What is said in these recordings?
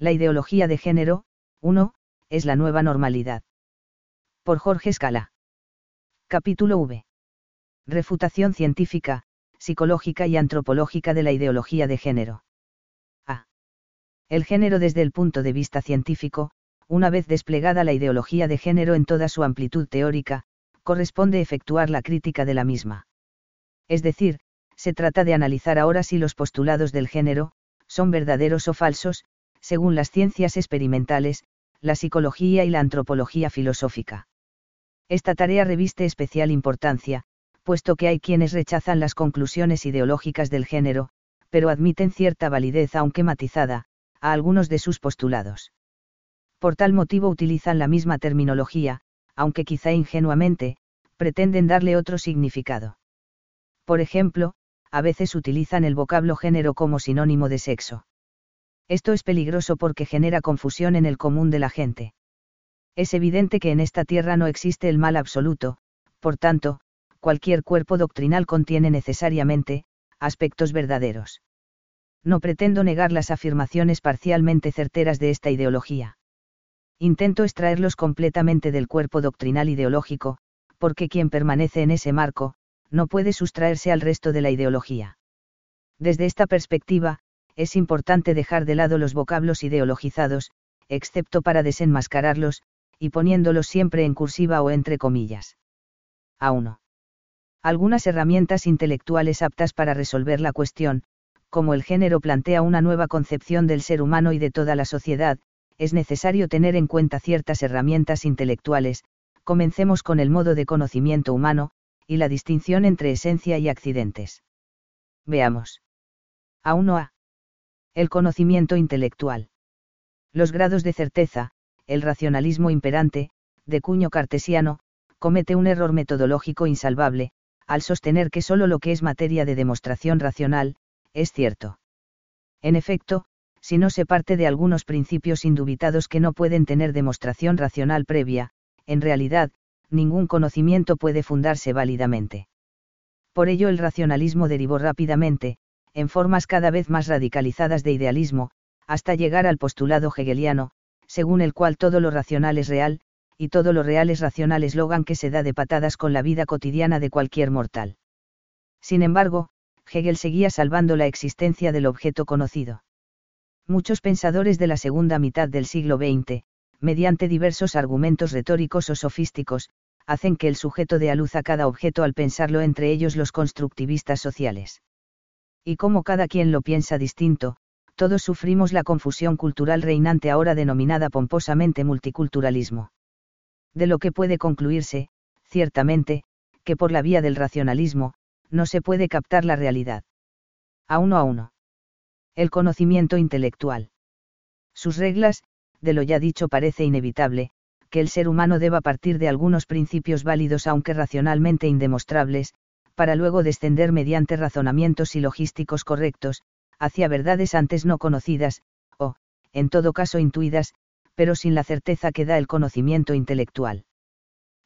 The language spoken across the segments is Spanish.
La ideología de género, 1, es la nueva normalidad. Por Jorge Scala. Capítulo V. Refutación científica, psicológica y antropológica de la ideología de género. A. El género desde el punto de vista científico, una vez desplegada la ideología de género en toda su amplitud teórica, corresponde efectuar la crítica de la misma. Es decir, se trata de analizar ahora si los postulados del género, son verdaderos o falsos, según las ciencias experimentales, la psicología y la antropología filosófica. Esta tarea reviste especial importancia, puesto que hay quienes rechazan las conclusiones ideológicas del género, pero admiten cierta validez aunque matizada, a algunos de sus postulados. Por tal motivo utilizan la misma terminología, aunque quizá ingenuamente, pretenden darle otro significado. Por ejemplo, a veces utilizan el vocablo género como sinónimo de sexo. Esto es peligroso porque genera confusión en el común de la gente. Es evidente que en esta tierra no existe el mal absoluto, por tanto, cualquier cuerpo doctrinal contiene necesariamente, aspectos verdaderos. No pretendo negar las afirmaciones parcialmente certeras de esta ideología. Intento extraerlos completamente del cuerpo doctrinal ideológico, porque quien permanece en ese marco, no puede sustraerse al resto de la ideología. Desde esta perspectiva, es importante dejar de lado los vocablos ideologizados, excepto para desenmascararlos, y poniéndolos siempre en cursiva o entre comillas. A 1. Algunas herramientas intelectuales aptas para resolver la cuestión, como el género plantea una nueva concepción del ser humano y de toda la sociedad, es necesario tener en cuenta ciertas herramientas intelectuales, comencemos con el modo de conocimiento humano, y la distinción entre esencia y accidentes. Veamos. A 1A. El conocimiento intelectual. Los grados de certeza, el racionalismo imperante, de cuño cartesiano, comete un error metodológico insalvable, al sostener que solo lo que es materia de demostración racional, es cierto. En efecto, si no se parte de algunos principios indubitados que no pueden tener demostración racional previa, en realidad, ningún conocimiento puede fundarse válidamente. Por ello el racionalismo derivó rápidamente, en formas cada vez más radicalizadas de idealismo, hasta llegar al postulado hegeliano, según el cual todo lo racional es real, y todo lo real es racional eslogan que se da de patadas con la vida cotidiana de cualquier mortal. Sin embargo, Hegel seguía salvando la existencia del objeto conocido. Muchos pensadores de la segunda mitad del siglo XX, mediante diversos argumentos retóricos o sofísticos, hacen que el sujeto dé a luz a cada objeto al pensarlo entre ellos los constructivistas sociales. Y como cada quien lo piensa distinto, todos sufrimos la confusión cultural reinante ahora denominada pomposamente multiculturalismo. De lo que puede concluirse, ciertamente, que por la vía del racionalismo, no se puede captar la realidad. A uno a uno. El conocimiento intelectual. Sus reglas, de lo ya dicho parece inevitable, que el ser humano deba partir de algunos principios válidos aunque racionalmente indemostrables, para luego descender mediante razonamientos silogísticos correctos, hacia verdades antes no conocidas, o, en todo caso intuidas, pero sin la certeza que da el conocimiento intelectual.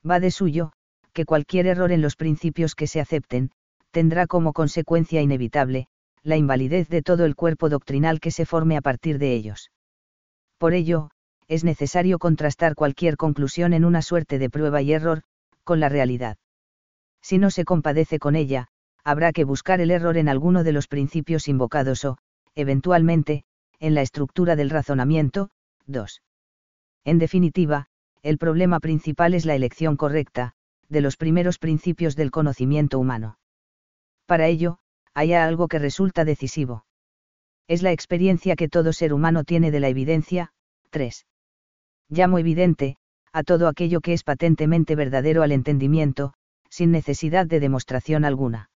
Va de suyo, que cualquier error en los principios que se acepten, tendrá como consecuencia inevitable, la invalidez de todo el cuerpo doctrinal que se forme a partir de ellos. Por ello, es necesario contrastar cualquier conclusión en una suerte de prueba y error, con la realidad si no se compadece con ella, habrá que buscar el error en alguno de los principios invocados o, eventualmente, en la estructura del razonamiento. 2. En definitiva, el problema principal es la elección correcta, de los primeros principios del conocimiento humano. Para ello, hay algo que resulta decisivo. Es la experiencia que todo ser humano tiene de la evidencia. 3. Llamo evidente, a todo aquello que es patentemente verdadero al entendimiento, sin necesidad de demostración alguna.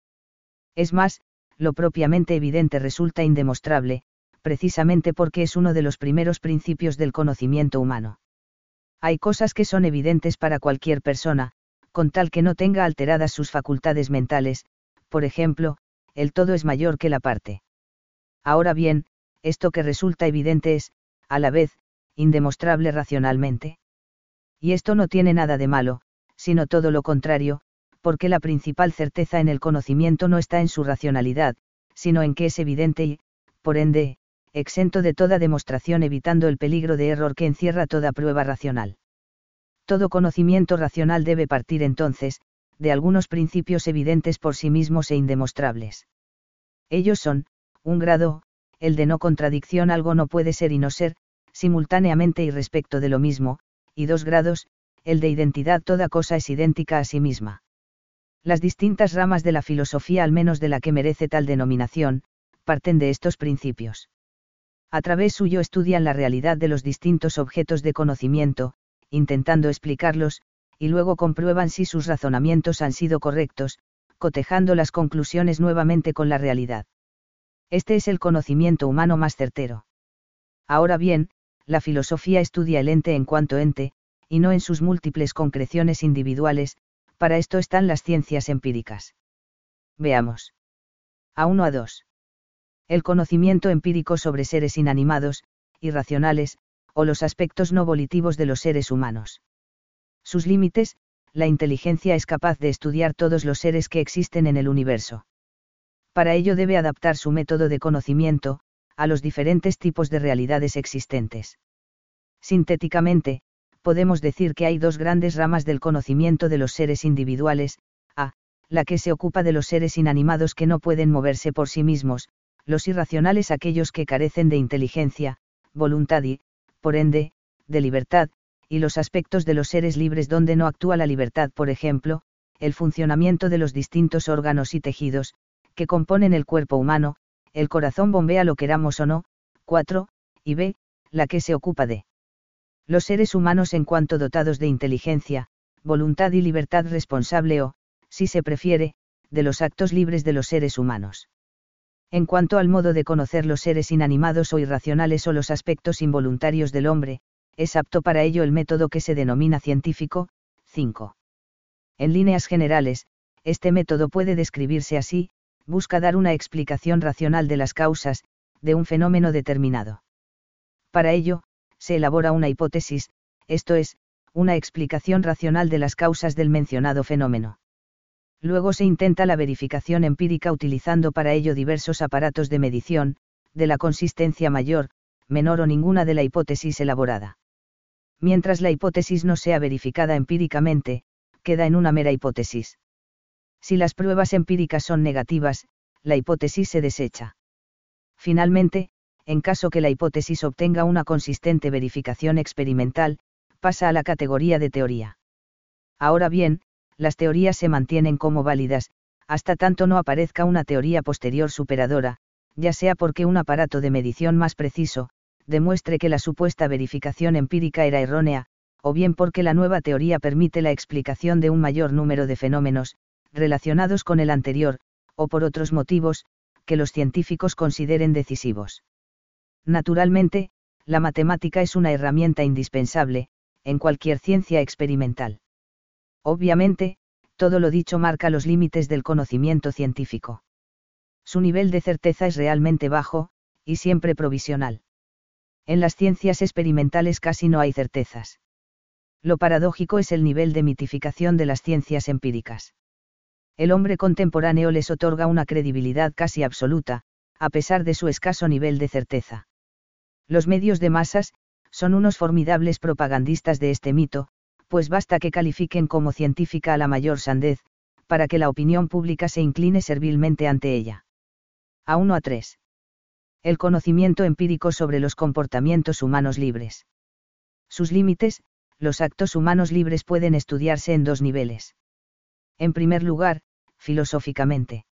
Es más, lo propiamente evidente resulta indemostrable, precisamente porque es uno de los primeros principios del conocimiento humano. Hay cosas que son evidentes para cualquier persona, con tal que no tenga alteradas sus facultades mentales, por ejemplo, el todo es mayor que la parte. Ahora bien, esto que resulta evidente es, a la vez, indemostrable racionalmente. Y esto no tiene nada de malo, sino todo lo contrario, porque la principal certeza en el conocimiento no está en su racionalidad, sino en que es evidente y, por ende, exento de toda demostración evitando el peligro de error que encierra toda prueba racional. Todo conocimiento racional debe partir entonces, de algunos principios evidentes por sí mismos e indemostrables. Ellos son, un grado, el de no contradicción algo no puede ser y no ser, simultáneamente y respecto de lo mismo, y dos grados, el de identidad toda cosa es idéntica a sí misma. Las distintas ramas de la filosofía, al menos de la que merece tal denominación, parten de estos principios. A través suyo estudian la realidad de los distintos objetos de conocimiento, intentando explicarlos, y luego comprueban si sus razonamientos han sido correctos, cotejando las conclusiones nuevamente con la realidad. Este es el conocimiento humano más certero. Ahora bien, la filosofía estudia el ente en cuanto ente, y no en sus múltiples concreciones individuales, para esto están las ciencias empíricas. Veamos. A 1 a 2. El conocimiento empírico sobre seres inanimados, irracionales, o los aspectos no volitivos de los seres humanos. Sus límites, la inteligencia es capaz de estudiar todos los seres que existen en el universo. Para ello debe adaptar su método de conocimiento, a los diferentes tipos de realidades existentes. Sintéticamente, podemos decir que hay dos grandes ramas del conocimiento de los seres individuales, a, la que se ocupa de los seres inanimados que no pueden moverse por sí mismos, los irracionales aquellos que carecen de inteligencia, voluntad y, por ende, de libertad, y los aspectos de los seres libres donde no actúa la libertad, por ejemplo, el funcionamiento de los distintos órganos y tejidos, que componen el cuerpo humano, el corazón bombea lo queramos o no, 4, y b, la que se ocupa de los seres humanos en cuanto dotados de inteligencia, voluntad y libertad responsable o, si se prefiere, de los actos libres de los seres humanos. En cuanto al modo de conocer los seres inanimados o irracionales o los aspectos involuntarios del hombre, es apto para ello el método que se denomina científico, 5. En líneas generales, este método puede describirse así, busca dar una explicación racional de las causas, de un fenómeno determinado. Para ello, se elabora una hipótesis, esto es, una explicación racional de las causas del mencionado fenómeno. Luego se intenta la verificación empírica utilizando para ello diversos aparatos de medición, de la consistencia mayor, menor o ninguna de la hipótesis elaborada. Mientras la hipótesis no sea verificada empíricamente, queda en una mera hipótesis. Si las pruebas empíricas son negativas, la hipótesis se desecha. Finalmente, en caso que la hipótesis obtenga una consistente verificación experimental, pasa a la categoría de teoría. Ahora bien, las teorías se mantienen como válidas, hasta tanto no aparezca una teoría posterior superadora, ya sea porque un aparato de medición más preciso, demuestre que la supuesta verificación empírica era errónea, o bien porque la nueva teoría permite la explicación de un mayor número de fenómenos, relacionados con el anterior, o por otros motivos, que los científicos consideren decisivos. Naturalmente, la matemática es una herramienta indispensable, en cualquier ciencia experimental. Obviamente, todo lo dicho marca los límites del conocimiento científico. Su nivel de certeza es realmente bajo, y siempre provisional. En las ciencias experimentales casi no hay certezas. Lo paradójico es el nivel de mitificación de las ciencias empíricas. El hombre contemporáneo les otorga una credibilidad casi absoluta, a pesar de su escaso nivel de certeza. Los medios de masas, son unos formidables propagandistas de este mito, pues basta que califiquen como científica a la mayor sandez, para que la opinión pública se incline servilmente ante ella. A 1 a 3. El conocimiento empírico sobre los comportamientos humanos libres. Sus límites, los actos humanos libres pueden estudiarse en dos niveles. En primer lugar, filosóficamente.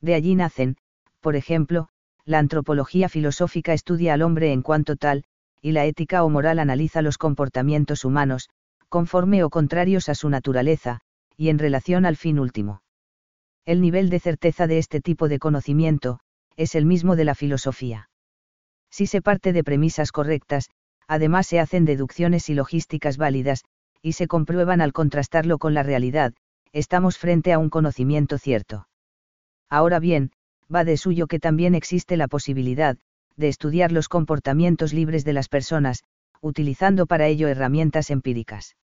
De allí nacen, por ejemplo, la antropología filosófica estudia al hombre en cuanto tal, y la ética o moral analiza los comportamientos humanos, conforme o contrarios a su naturaleza, y en relación al fin último. El nivel de certeza de este tipo de conocimiento, es el mismo de la filosofía. Si se parte de premisas correctas, además se hacen deducciones y logísticas válidas, y se comprueban al contrastarlo con la realidad, estamos frente a un conocimiento cierto. Ahora bien, va de suyo que también existe la posibilidad, de estudiar los comportamientos libres de las personas, utilizando para ello herramientas empíricas.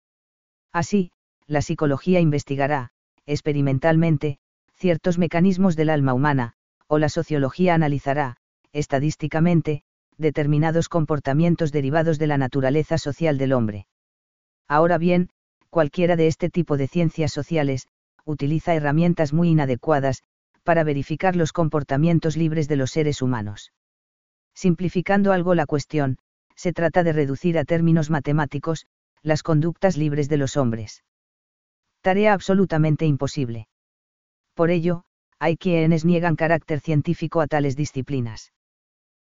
Así, la psicología investigará, experimentalmente, ciertos mecanismos del alma humana, o la sociología analizará, estadísticamente, determinados comportamientos derivados de la naturaleza social del hombre. Ahora bien, cualquiera de este tipo de ciencias sociales, utiliza herramientas muy inadecuadas, para verificar los comportamientos libres de los seres humanos. Simplificando algo la cuestión, se trata de reducir a términos matemáticos, las conductas libres de los hombres. Tarea absolutamente imposible. Por ello, hay quienes niegan carácter científico a tales disciplinas.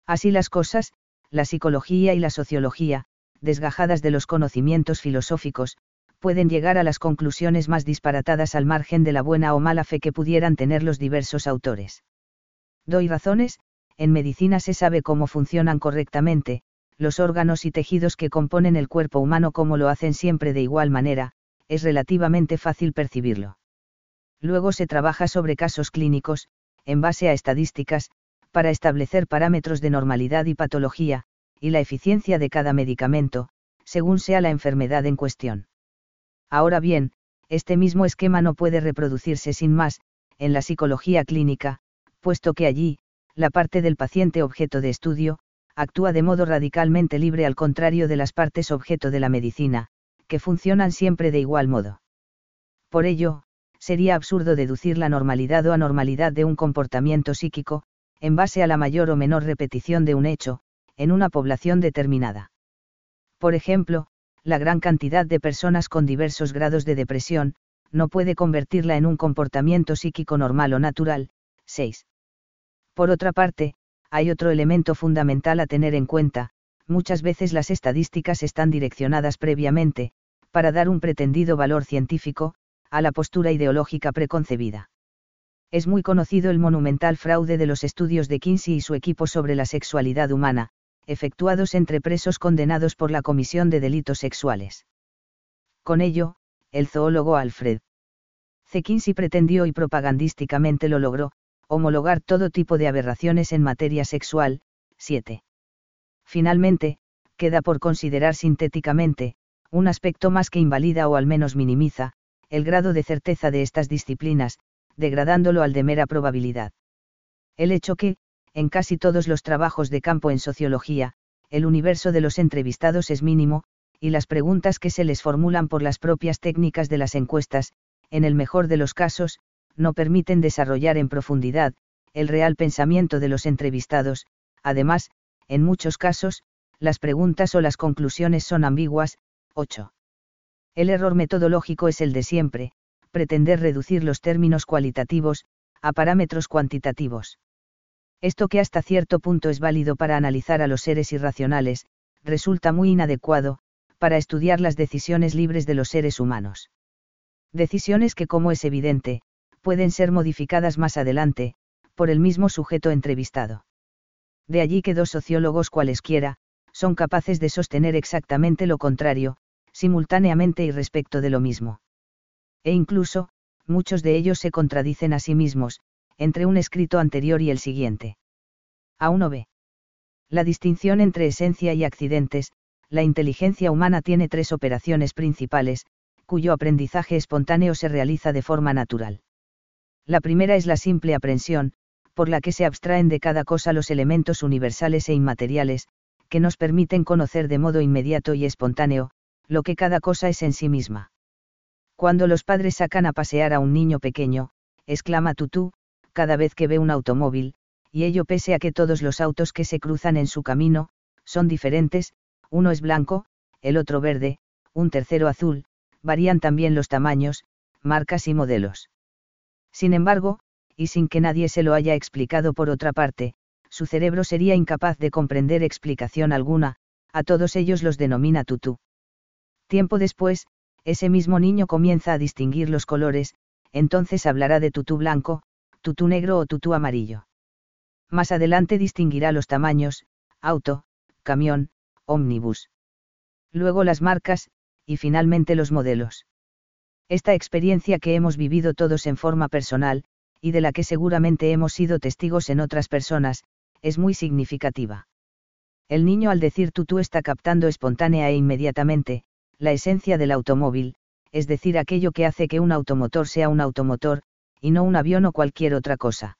Así las cosas, la psicología y la sociología, desgajadas de los conocimientos filosóficos, pueden llegar a las conclusiones más disparatadas al margen de la buena o mala fe que pudieran tener los diversos autores. Doy razones, en medicina se sabe cómo funcionan correctamente, los órganos y tejidos que componen el cuerpo humano como lo hacen siempre de igual manera, es relativamente fácil percibirlo. Luego se trabaja sobre casos clínicos, en base a estadísticas, para establecer parámetros de normalidad y patología, y la eficiencia de cada medicamento, según sea la enfermedad en cuestión. Ahora bien, este mismo esquema no puede reproducirse sin más, en la psicología clínica, puesto que allí, la parte del paciente objeto de estudio, actúa de modo radicalmente libre al contrario de las partes objeto de la medicina, que funcionan siempre de igual modo. Por ello, sería absurdo deducir la normalidad o anormalidad de un comportamiento psíquico, en base a la mayor o menor repetición de un hecho, en una población determinada. Por ejemplo, la gran cantidad de personas con diversos grados de depresión, no puede convertirla en un comportamiento psíquico normal o natural. 6. Por otra parte, hay otro elemento fundamental a tener en cuenta, muchas veces las estadísticas están direccionadas previamente, para dar un pretendido valor científico, a la postura ideológica preconcebida. Es muy conocido el monumental fraude de los estudios de Kinsey y su equipo sobre la sexualidad humana, efectuados entre presos condenados por la comisión de delitos sexuales. Con ello, el zoólogo Alfred C. Pretendió y propagandísticamente lo logró, homologar todo tipo de aberraciones en materia sexual. 7. Finalmente, queda por considerar sintéticamente, un aspecto más que invalida o al menos minimiza, el grado de certeza de estas disciplinas, degradándolo al de mera probabilidad. El hecho que, en casi todos los trabajos de campo en sociología, el universo de los entrevistados es mínimo, y las preguntas que se les formulan por las propias técnicas de las encuestas, en el mejor de los casos, no permiten desarrollar en profundidad, el real pensamiento de los entrevistados, además, en muchos casos, las preguntas o las conclusiones son ambiguas. 8. El error metodológico es el de siempre, pretender reducir los términos cualitativos, a parámetros cuantitativos. Esto que hasta cierto punto es válido para analizar a los seres irracionales, resulta muy inadecuado, para estudiar las decisiones libres de los seres humanos. Decisiones que, como es evidente, pueden ser modificadas más adelante, por el mismo sujeto entrevistado. De allí que dos sociólogos cualesquiera, son capaces de sostener exactamente lo contrario, simultáneamente y respecto de lo mismo. E incluso, muchos de ellos se contradicen a sí mismos, entre un escrito anterior y el siguiente. A 1b. La distinción entre esencia y accidentes, la inteligencia humana tiene tres operaciones principales, cuyo aprendizaje espontáneo se realiza de forma natural. La primera es la simple aprensión, por la que se abstraen de cada cosa los elementos universales e inmateriales, que nos permiten conocer de modo inmediato y espontáneo, lo que cada cosa es en sí misma. Cuando los padres sacan a pasear a un niño pequeño, exclama Tutú, cada vez que ve un automóvil, y ello pese a que todos los autos que se cruzan en su camino, son diferentes, uno es blanco, el otro verde, un tercero azul, varían también los tamaños, marcas y modelos. Sin embargo, y sin que nadie se lo haya explicado por otra parte, su cerebro sería incapaz de comprender explicación alguna, a todos ellos los denomina tutú. Tiempo después, ese mismo niño comienza a distinguir los colores, entonces hablará de tutú blanco, tutú negro o tutú amarillo. Más adelante distinguirá los tamaños, auto, camión, ómnibus. Luego las marcas, y finalmente los modelos. Esta experiencia que hemos vivido todos en forma personal, y de la que seguramente hemos sido testigos en otras personas, es muy significativa. El niño al decir tutú está captando espontánea e inmediatamente, la esencia del automóvil, es decir, aquello que hace que un automotor sea un automotor, y no un avión o cualquier otra cosa.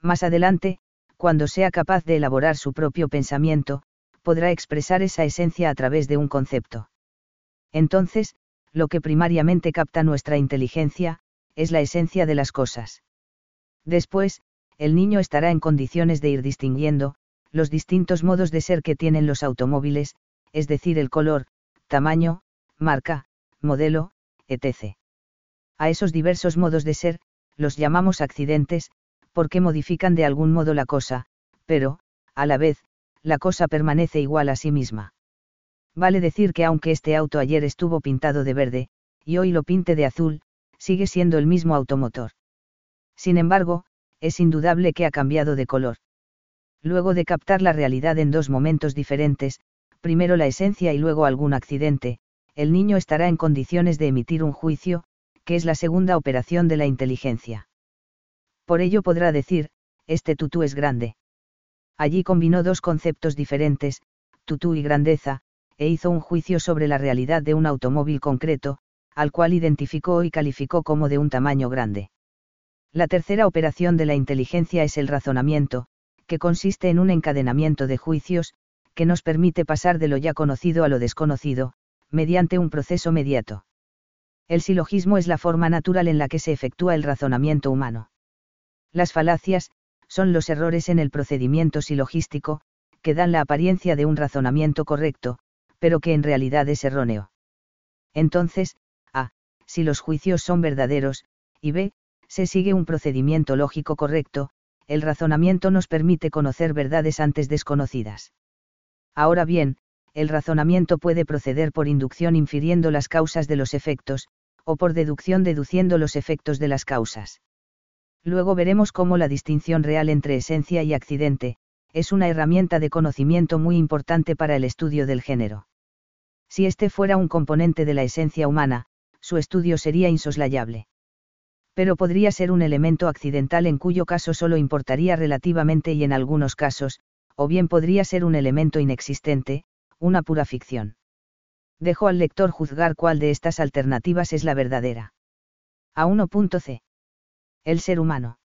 Más adelante, cuando sea capaz de elaborar su propio pensamiento, podrá expresar esa esencia a través de un concepto. Entonces, lo que primariamente capta nuestra inteligencia, es la esencia de las cosas. Después, el niño estará en condiciones de ir distinguiendo, los distintos modos de ser que tienen los automóviles, es decir, el color, tamaño, marca, modelo, etc. A esos diversos modos de ser, los llamamos accidentes, porque modifican de algún modo la cosa, pero, a la vez, la cosa permanece igual a sí misma. Vale decir que aunque este auto ayer estuvo pintado de verde, y hoy lo pinte de azul, sigue siendo el mismo automotor. Sin embargo, es indudable que ha cambiado de color. Luego de captar la realidad en dos momentos diferentes, primero la esencia y luego algún accidente, el niño estará en condiciones de emitir un juicio, que es la segunda operación de la inteligencia. Por ello podrá decir, este tutú es grande. Allí combinó dos conceptos diferentes, tutú y grandeza, e hizo un juicio sobre la realidad de un automóvil concreto, al cual identificó y calificó como de un tamaño grande. La tercera operación de la inteligencia es el razonamiento, que consiste en un encadenamiento de juicios, que nos permite pasar de lo ya conocido a lo desconocido, mediante un proceso mediato. El silogismo es la forma natural en la que se efectúa el razonamiento humano. Las falacias, son los errores en el procedimiento silogístico, que dan la apariencia de un razonamiento correcto, pero que en realidad es erróneo. Entonces, A, si los juicios son verdaderos, y B, se sigue un procedimiento lógico correcto, el razonamiento nos permite conocer verdades antes desconocidas. Ahora bien, el razonamiento puede proceder por inducción infiriendo las causas de los efectos, o por deducción deduciendo los efectos de las causas. Luego veremos cómo la distinción real entre esencia y accidente, es una herramienta de conocimiento muy importante para el estudio del género. Si este fuera un componente de la esencia humana, su estudio sería insoslayable. Pero podría ser un elemento accidental en cuyo caso solo importaría relativamente y en algunos casos, o bien podría ser un elemento inexistente, una pura ficción. Dejo al lector juzgar cuál de estas alternativas es la verdadera. A 1.c. El ser humano.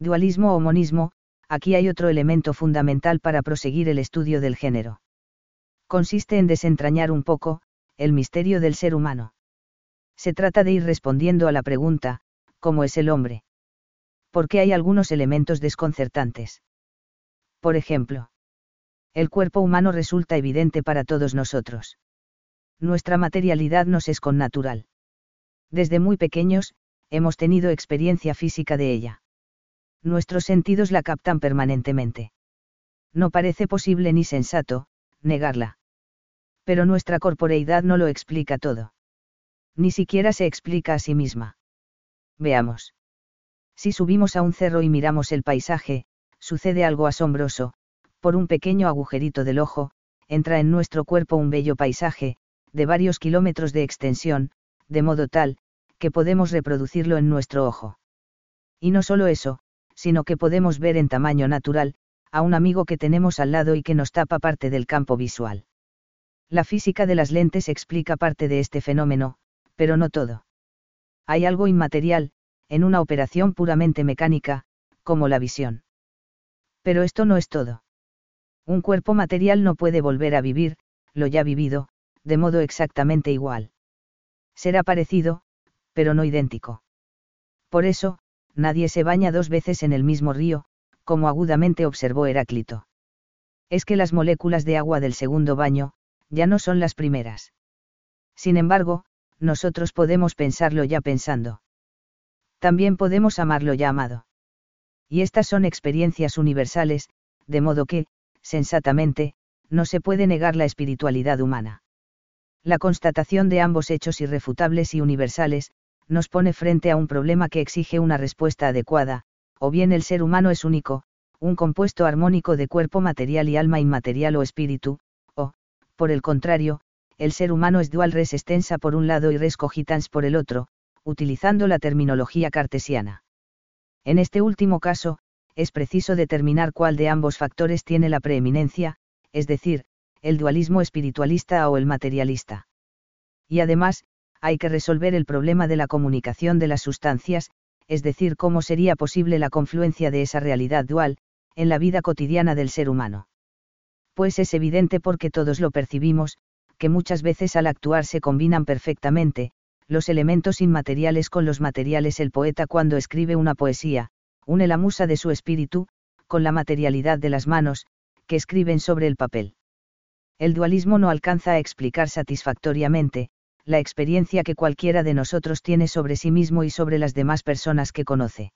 Dualismo o monismo, aquí hay otro elemento fundamental para proseguir el estudio del género. Consiste en desentrañar un poco, el misterio del ser humano. Se trata de ir respondiendo a la pregunta, ¿cómo es el hombre? Porque hay algunos elementos desconcertantes. Por ejemplo, el cuerpo humano resulta evidente para todos nosotros. Nuestra materialidad nos es connatural. Desde muy pequeños, hemos tenido experiencia física de ella. Nuestros sentidos la captan permanentemente. No parece posible ni sensato, negarla. Pero nuestra corporeidad no lo explica todo. Ni siquiera se explica a sí misma. Veamos. Si subimos a un cerro y miramos el paisaje, sucede algo asombroso, por un pequeño agujerito del ojo, entra en nuestro cuerpo un bello paisaje, de varios kilómetros de extensión, de modo tal, que podemos reproducirlo en nuestro ojo. Y no solo eso, sino que podemos ver en tamaño natural, a un amigo que tenemos al lado y que nos tapa parte del campo visual. La física de las lentes explica parte de este fenómeno, pero no todo. Hay algo inmaterial, en una operación puramente mecánica, como la visión. Pero esto no es todo. Un cuerpo material no puede volver a vivir, lo ya vivido, de modo exactamente igual. Será parecido, pero no idéntico. Por eso, nadie se baña dos veces en el mismo río, como agudamente observó Heráclito. Es que las moléculas de agua del segundo baño, ya no son las primeras. Sin embargo, nosotros podemos pensarlo ya pensando. También podemos amarlo ya amado. Y estas son experiencias universales, de modo que, sensatamente, no se puede negar la espiritualidad humana. La constatación de ambos hechos irrefutables y universales, nos pone frente a un problema que exige una respuesta adecuada, o bien el ser humano es único, un compuesto armónico de cuerpo material y alma inmaterial o espíritu, o, por el contrario, el ser humano es dual res extensa por un lado y res cogitans por el otro, utilizando la terminología cartesiana. En este último caso, es preciso determinar cuál de ambos factores tiene la preeminencia, es decir, el dualismo espiritualista o el materialista. Y además, hay que resolver el problema de la comunicación de las sustancias, es decir, cómo sería posible la confluencia de esa realidad dual, en la vida cotidiana del ser humano. Pues es evidente porque todos lo percibimos, que muchas veces al actuar se combinan perfectamente, los elementos inmateriales con los materiales. El poeta cuando escribe una poesía, une la musa de su espíritu, con la materialidad de las manos, que escriben sobre el papel. El dualismo no alcanza a explicar satisfactoriamente, la experiencia que cualquiera de nosotros tiene sobre sí mismo y sobre las demás personas que conoce.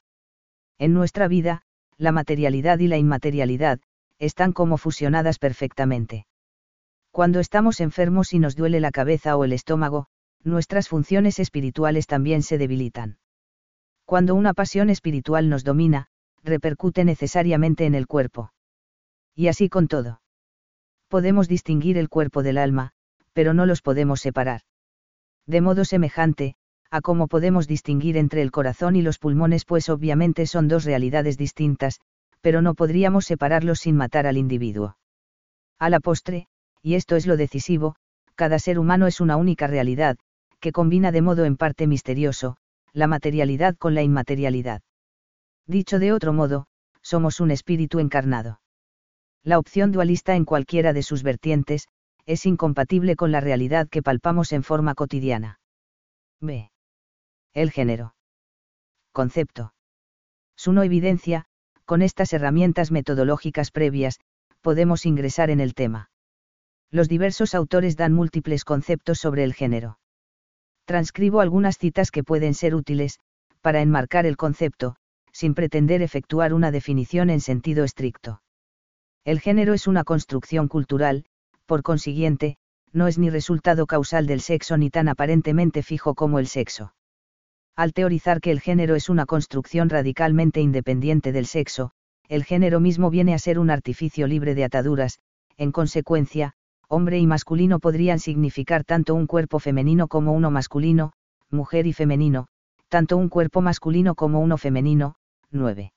En nuestra vida, la materialidad y la inmaterialidad, están como fusionadas perfectamente. Cuando estamos enfermos y nos duele la cabeza o el estómago, nuestras funciones espirituales también se debilitan. Cuando una pasión espiritual nos domina, repercute necesariamente en el cuerpo. Y así con todo. Podemos distinguir el cuerpo del alma, pero no los podemos separar. De modo semejante, a cómo podemos distinguir entre el corazón y los pulmones, pues obviamente son dos realidades distintas, pero no podríamos separarlos sin matar al individuo. A la postre, y esto es lo decisivo, cada ser humano es una única realidad, que combina de modo en parte misterioso, la materialidad con la inmaterialidad. Dicho de otro modo, somos un espíritu encarnado. La opción dualista en cualquiera de sus vertientes, es incompatible con la realidad que palpamos en forma cotidiana. B. El género. Concepto. Su no evidencia, con estas herramientas metodológicas previas, podemos ingresar en el tema. Los diversos autores dan múltiples conceptos sobre el género. Transcribo algunas citas que pueden ser útiles, para enmarcar el concepto, sin pretender efectuar una definición en sentido estricto. El género es una construcción cultural, por consiguiente, no es ni resultado causal del sexo ni tan aparentemente fijo como el sexo. Al teorizar que el género es una construcción radicalmente independiente del sexo, el género mismo viene a ser un artificio libre de ataduras, en consecuencia, hombre y masculino podrían significar tanto un cuerpo femenino como uno masculino, mujer y femenino, tanto un cuerpo masculino como uno femenino, 9.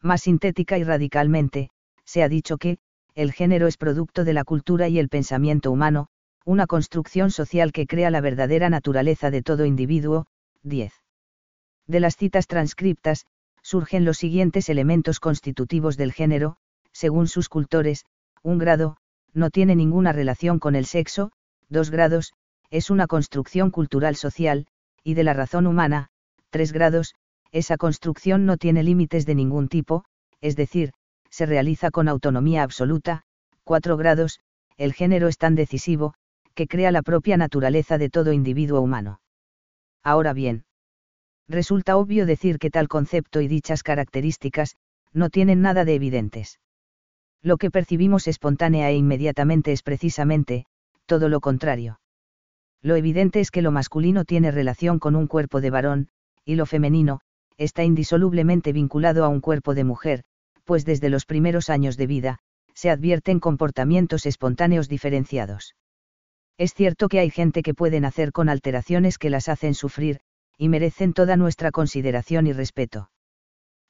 Más sintética y radicalmente, se ha dicho que, el género es producto de la cultura y el pensamiento humano, una construcción social que crea la verdadera naturaleza de todo individuo. 10. De las citas transcriptas, surgen los siguientes elementos constitutivos del género, según sus cultores, un grado, no tiene ninguna relación con el sexo, dos grados, es una construcción cultural social, y de la razón humana, tres grados, esa construcción no tiene límites de ningún tipo, es decir, se realiza con autonomía absoluta, 4 grados, el género es tan decisivo, que crea la propia naturaleza de todo individuo humano. Ahora bien, resulta obvio decir que tal concepto y dichas características, no tienen nada de evidentes. Lo que percibimos espontánea e inmediatamente es precisamente, todo lo contrario. Lo evidente es que lo masculino tiene relación con un cuerpo de varón, y lo femenino, está indisolublemente vinculado a un cuerpo de mujer, pues desde los primeros años de vida, se advierten comportamientos espontáneos diferenciados. Es cierto que hay gente que puede nacer con alteraciones que las hacen sufrir, y merecen toda nuestra consideración y respeto.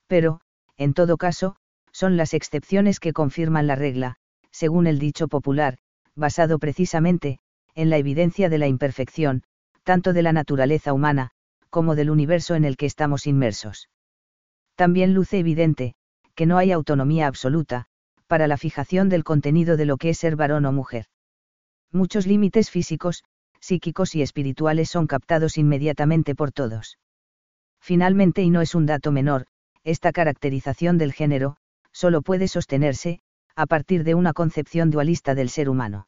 Pero, en todo caso, son las excepciones que confirman la regla, según el dicho popular, basado precisamente, en la evidencia de la imperfección, tanto de la naturaleza humana, como del universo en el que estamos inmersos. También luce evidente, que no hay autonomía absoluta, para la fijación del contenido de lo que es ser varón o mujer. Muchos límites físicos, psíquicos y espirituales son captados inmediatamente por todos. Finalmente, y no es un dato menor, esta caracterización del género, solo puede sostenerse, a partir de una concepción dualista del ser humano.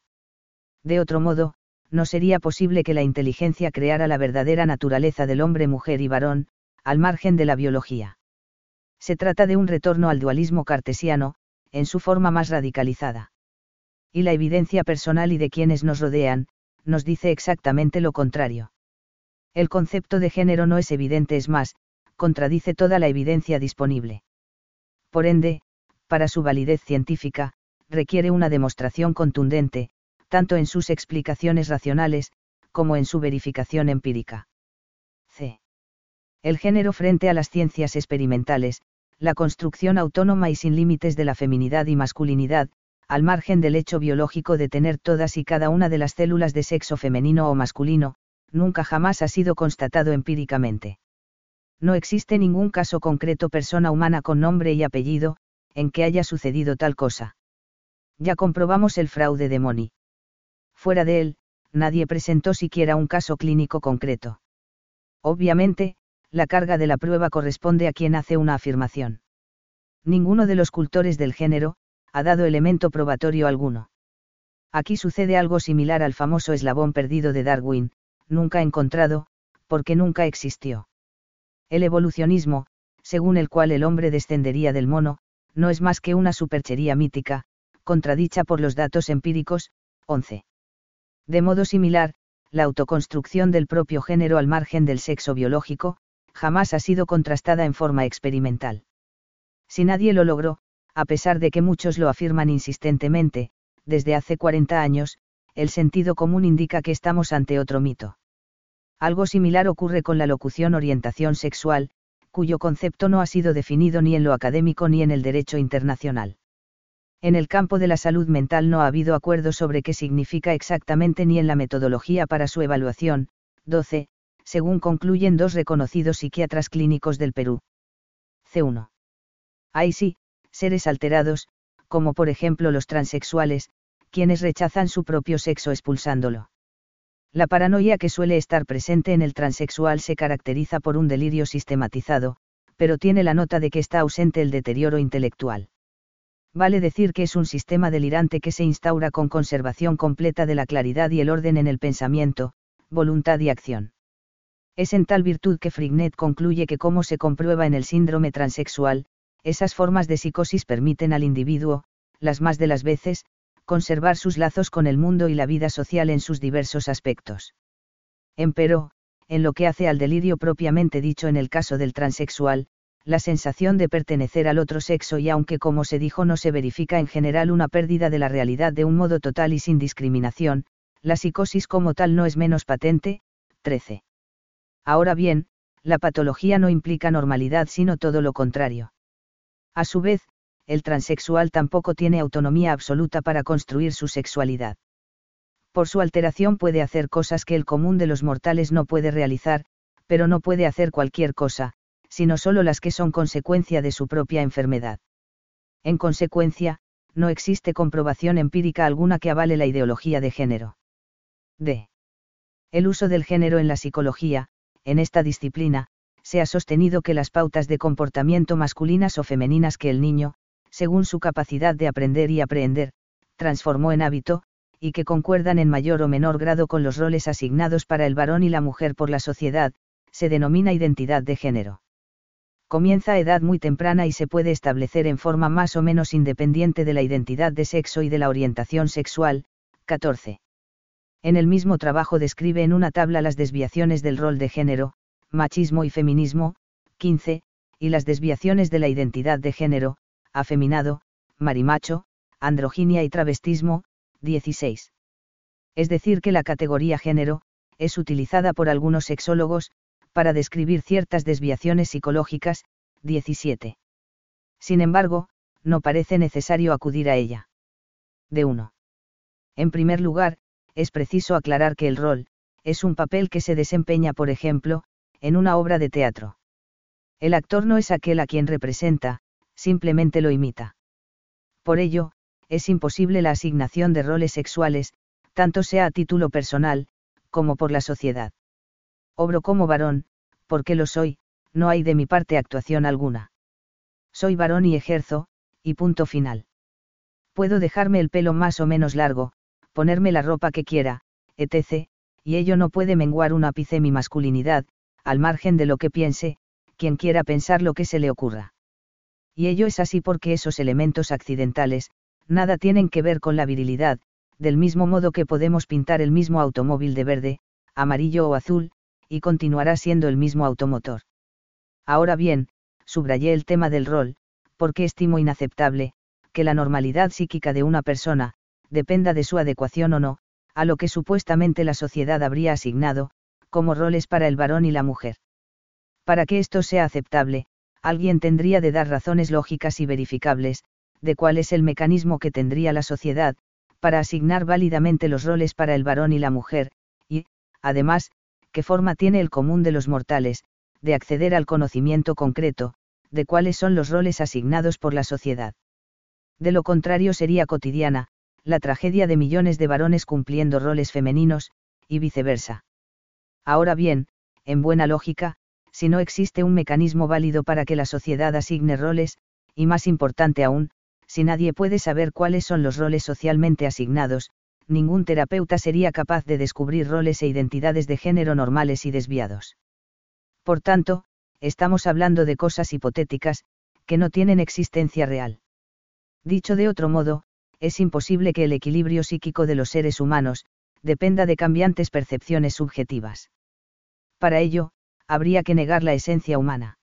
De otro modo, no sería posible que la inteligencia creara la verdadera naturaleza del hombre, mujer y varón, al margen de la biología se trata de un retorno al dualismo cartesiano, en su forma más radicalizada. Y la evidencia personal y de quienes nos rodean, nos dice exactamente lo contrario. El concepto de género no es evidente, es más, contradice toda la evidencia disponible. Por ende, para su validez científica, requiere una demostración contundente, tanto en sus explicaciones racionales, como en su verificación empírica. C. El género frente a las ciencias experimentales, la construcción autónoma y sin límites de la feminidad y masculinidad, al margen del hecho biológico de tener todas y cada una de las células de sexo femenino o masculino, nunca jamás ha sido constatado empíricamente. No existe ningún caso concreto persona humana con nombre y apellido, en que haya sucedido tal cosa. Ya comprobamos el fraude de Moni. Fuera de él, nadie presentó siquiera un caso clínico concreto. Obviamente, la carga de la prueba corresponde a quien hace una afirmación. Ninguno de los cultores del género, ha dado elemento probatorio alguno. Aquí sucede algo similar al famoso eslabón perdido de Darwin, nunca encontrado, porque nunca existió. El evolucionismo, según el cual el hombre descendería del mono, no es más que una superchería mítica, contradicha por los datos empíricos, 11. De modo similar, la autoconstrucción del propio género al margen del sexo biológico, jamás ha sido contrastada en forma experimental. Si nadie lo logró, a pesar de que muchos lo afirman insistentemente, desde hace 40 años, el sentido común indica que estamos ante otro mito. Algo similar ocurre con la locución orientación sexual, cuyo concepto no ha sido definido ni en lo académico ni en el derecho internacional. En el campo de la salud mental no ha habido acuerdo sobre qué significa exactamente ni en la metodología para su evaluación. 12, según concluyen dos reconocidos psiquiatras clínicos del Perú. C1. Hay sí, seres alterados, como por ejemplo los transexuales, quienes rechazan su propio sexo expulsándolo. La paranoia que suele estar presente en el transexual se caracteriza por un delirio sistematizado, pero tiene la nota de que está ausente el deterioro intelectual vale decir que es un sistema delirante que se instaura con conservación completa de la claridad y el orden en el pensamiento, voluntad y acción. Es en tal virtud que Frignet concluye que como se comprueba en el síndrome transexual, esas formas de psicosis permiten al individuo, las más de las veces, conservar sus lazos con el mundo y la vida social en sus diversos aspectos. Empero, en lo que hace al delirio propiamente dicho en el caso del transexual, la sensación de pertenecer al otro sexo y aunque como se dijo no se verifica en general una pérdida de la realidad de un modo total y sin discriminación, la psicosis como tal no es menos patente. 13. Ahora bien, la patología no implica normalidad sino todo lo contrario. A su vez, el transexual tampoco tiene autonomía absoluta para construir su sexualidad. Por su alteración puede hacer cosas que el común de los mortales no puede realizar, pero no puede hacer cualquier cosa, sino solo las que son consecuencia de su propia enfermedad. En consecuencia, no existe comprobación empírica alguna que avale la ideología de género. D. El uso del género en la psicología, en esta disciplina, se ha sostenido que las pautas de comportamiento masculinas o femeninas que el niño, según su capacidad de aprender y aprender, transformó en hábito, y que concuerdan en mayor o menor grado con los roles asignados para el varón y la mujer por la sociedad, se denomina identidad de género comienza a edad muy temprana y se puede establecer en forma más o menos independiente de la identidad de sexo y de la orientación sexual. 14. En el mismo trabajo describe en una tabla las desviaciones del rol de género, machismo y feminismo, 15, y las desviaciones de la identidad de género, afeminado, marimacho, androginia y travestismo, 16. Es decir, que la categoría género, es utilizada por algunos sexólogos, para describir ciertas desviaciones psicológicas, 17. Sin embargo, no parece necesario acudir a ella. De 1. En primer lugar, es preciso aclarar que el rol, es un papel que se desempeña, por ejemplo, en una obra de teatro. El actor no es aquel a quien representa, simplemente lo imita. Por ello, es imposible la asignación de roles sexuales, tanto sea a título personal, como por la sociedad obro como varón, porque lo soy, no hay de mi parte actuación alguna. Soy varón y ejerzo, y punto final. Puedo dejarme el pelo más o menos largo, ponerme la ropa que quiera, etc., y ello no puede menguar un ápice mi masculinidad, al margen de lo que piense, quien quiera pensar lo que se le ocurra. Y ello es así porque esos elementos accidentales, nada tienen que ver con la virilidad, del mismo modo que podemos pintar el mismo automóvil de verde, amarillo o azul, y continuará siendo el mismo automotor. Ahora bien, subrayé el tema del rol, porque estimo inaceptable, que la normalidad psíquica de una persona, dependa de su adecuación o no, a lo que supuestamente la sociedad habría asignado, como roles para el varón y la mujer. Para que esto sea aceptable, alguien tendría de dar razones lógicas y verificables, de cuál es el mecanismo que tendría la sociedad, para asignar válidamente los roles para el varón y la mujer, y, además, qué forma tiene el común de los mortales, de acceder al conocimiento concreto, de cuáles son los roles asignados por la sociedad. De lo contrario sería cotidiana, la tragedia de millones de varones cumpliendo roles femeninos, y viceversa. Ahora bien, en buena lógica, si no existe un mecanismo válido para que la sociedad asigne roles, y más importante aún, si nadie puede saber cuáles son los roles socialmente asignados, ningún terapeuta sería capaz de descubrir roles e identidades de género normales y desviados. Por tanto, estamos hablando de cosas hipotéticas, que no tienen existencia real. Dicho de otro modo, es imposible que el equilibrio psíquico de los seres humanos, dependa de cambiantes percepciones subjetivas. Para ello, habría que negar la esencia humana.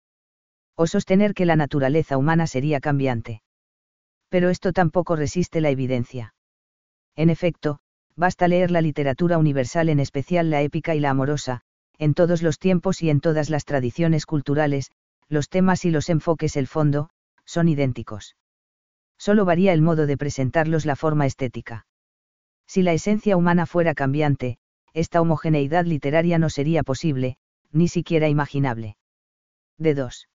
O sostener que la naturaleza humana sería cambiante. Pero esto tampoco resiste la evidencia. En efecto, basta leer la literatura universal, en especial la épica y la amorosa, en todos los tiempos y en todas las tradiciones culturales, los temas y los enfoques, el fondo, son idénticos. Solo varía el modo de presentarlos la forma estética. Si la esencia humana fuera cambiante, esta homogeneidad literaria no sería posible, ni siquiera imaginable. De 2.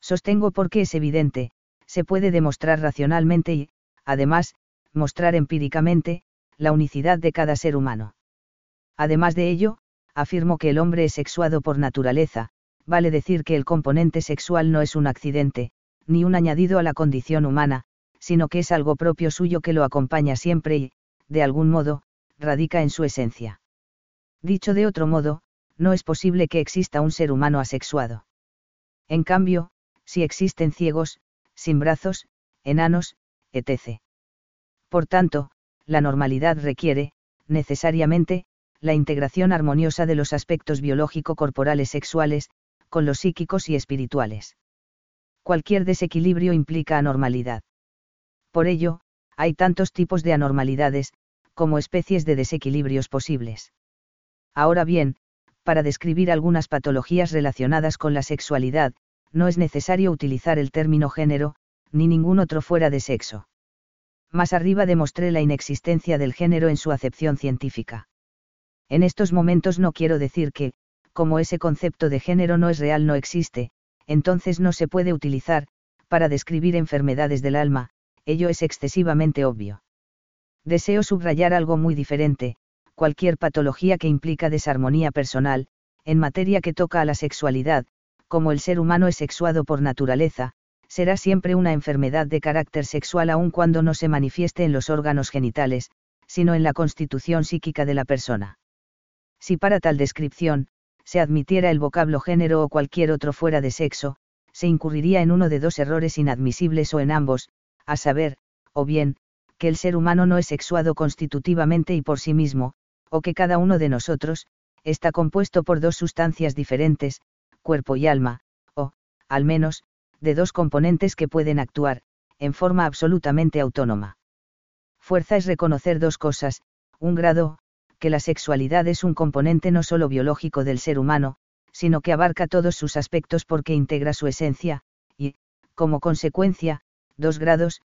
Sostengo porque es evidente, se puede demostrar racionalmente y, además, mostrar empíricamente, la unicidad de cada ser humano. Además de ello, afirmo que el hombre es sexuado por naturaleza, vale decir que el componente sexual no es un accidente, ni un añadido a la condición humana, sino que es algo propio suyo que lo acompaña siempre y, de algún modo, radica en su esencia. Dicho de otro modo, no es posible que exista un ser humano asexuado. En cambio, si existen ciegos, sin brazos, enanos, etc. Por tanto, la normalidad requiere, necesariamente, la integración armoniosa de los aspectos biológico-corporales sexuales, con los psíquicos y espirituales. Cualquier desequilibrio implica anormalidad. Por ello, hay tantos tipos de anormalidades, como especies de desequilibrios posibles. Ahora bien, para describir algunas patologías relacionadas con la sexualidad, no es necesario utilizar el término género, ni ningún otro fuera de sexo. Más arriba demostré la inexistencia del género en su acepción científica. En estos momentos no quiero decir que, como ese concepto de género no es real, no existe, entonces no se puede utilizar, para describir enfermedades del alma, ello es excesivamente obvio. Deseo subrayar algo muy diferente, cualquier patología que implica desarmonía personal, en materia que toca a la sexualidad, como el ser humano es sexuado por naturaleza, será siempre una enfermedad de carácter sexual aun cuando no se manifieste en los órganos genitales, sino en la constitución psíquica de la persona. Si para tal descripción, se admitiera el vocablo género o cualquier otro fuera de sexo, se incurriría en uno de dos errores inadmisibles o en ambos, a saber, o bien, que el ser humano no es sexuado constitutivamente y por sí mismo, o que cada uno de nosotros, está compuesto por dos sustancias diferentes, cuerpo y alma, o, al menos, de dos componentes que pueden actuar, en forma absolutamente autónoma. Fuerza es reconocer dos cosas, un grado, que la sexualidad es un componente no solo biológico del ser humano, sino que abarca todos sus aspectos porque integra su esencia, y, como consecuencia, dos grados,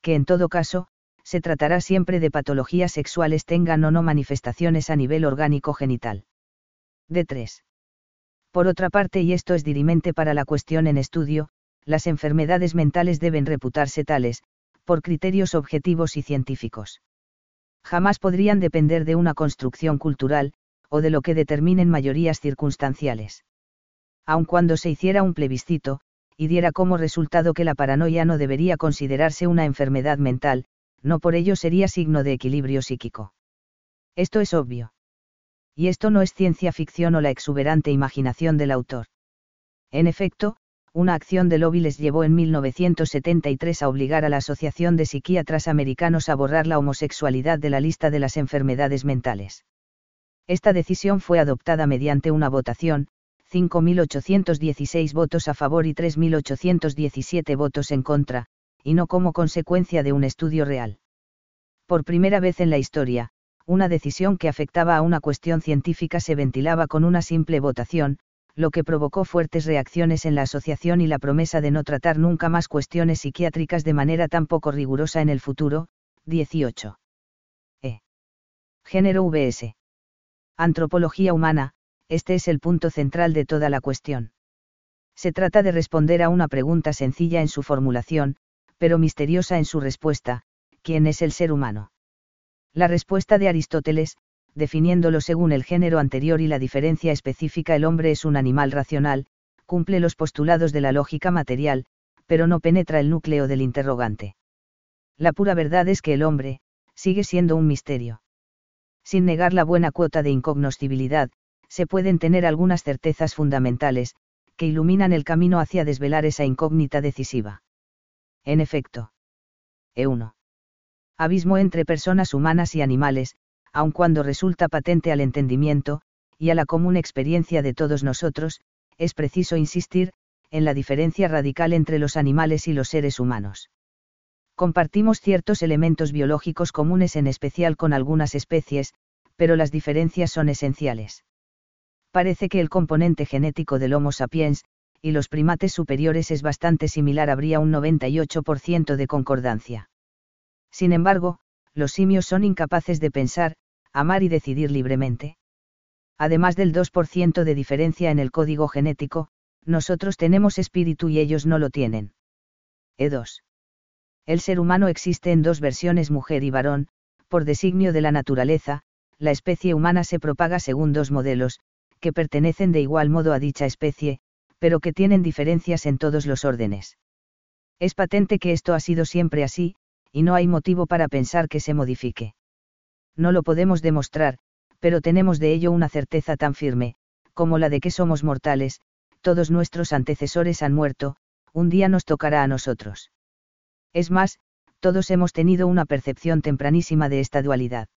que en todo caso, se tratará siempre de patologías sexuales tengan o no manifestaciones a nivel orgánico genital. De 3. Por otra parte, y esto es dirimente para la cuestión en estudio, las enfermedades mentales deben reputarse tales, por criterios objetivos y científicos. Jamás podrían depender de una construcción cultural, o de lo que determinen mayorías circunstanciales. Aun cuando se hiciera un plebiscito, y diera como resultado que la paranoia no debería considerarse una enfermedad mental, no por ello sería signo de equilibrio psíquico. Esto es obvio. Y esto no es ciencia ficción o la exuberante imaginación del autor. En efecto, una acción de lobby les llevó en 1973 a obligar a la Asociación de Psiquiatras Americanos a borrar la homosexualidad de la lista de las enfermedades mentales. Esta decisión fue adoptada mediante una votación, 5.816 votos a favor y 3.817 votos en contra, y no como consecuencia de un estudio real. Por primera vez en la historia, una decisión que afectaba a una cuestión científica se ventilaba con una simple votación, lo que provocó fuertes reacciones en la asociación y la promesa de no tratar nunca más cuestiones psiquiátricas de manera tan poco rigurosa en el futuro. 18. E. Género VS. Antropología humana, este es el punto central de toda la cuestión. Se trata de responder a una pregunta sencilla en su formulación, pero misteriosa en su respuesta, ¿quién es el ser humano? La respuesta de Aristóteles, definiéndolo según el género anterior y la diferencia específica el hombre es un animal racional, cumple los postulados de la lógica material, pero no penetra el núcleo del interrogante. La pura verdad es que el hombre, sigue siendo un misterio. Sin negar la buena cuota de incognoscibilidad, se pueden tener algunas certezas fundamentales, que iluminan el camino hacia desvelar esa incógnita decisiva. En efecto. E1. Abismo entre personas humanas y animales, aun cuando resulta patente al entendimiento, y a la común experiencia de todos nosotros, es preciso insistir, en la diferencia radical entre los animales y los seres humanos. Compartimos ciertos elementos biológicos comunes en especial con algunas especies, pero las diferencias son esenciales. Parece que el componente genético del Homo sapiens, y los primates superiores es bastante similar, habría un 98% de concordancia. Sin embargo, los simios son incapaces de pensar, amar y decidir libremente. Además del 2% de diferencia en el código genético, nosotros tenemos espíritu y ellos no lo tienen. E2. El ser humano existe en dos versiones mujer y varón, por designio de la naturaleza, la especie humana se propaga según dos modelos, que pertenecen de igual modo a dicha especie, pero que tienen diferencias en todos los órdenes. Es patente que esto ha sido siempre así, y no hay motivo para pensar que se modifique. No lo podemos demostrar, pero tenemos de ello una certeza tan firme, como la de que somos mortales, todos nuestros antecesores han muerto, un día nos tocará a nosotros. Es más, todos hemos tenido una percepción tempranísima de esta dualidad.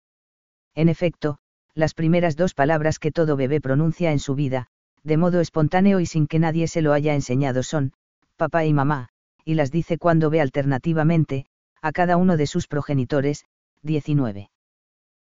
En efecto, las primeras dos palabras que todo bebé pronuncia en su vida, de modo espontáneo y sin que nadie se lo haya enseñado son, papá y mamá, y las dice cuando ve alternativamente, a cada uno de sus progenitores, 19.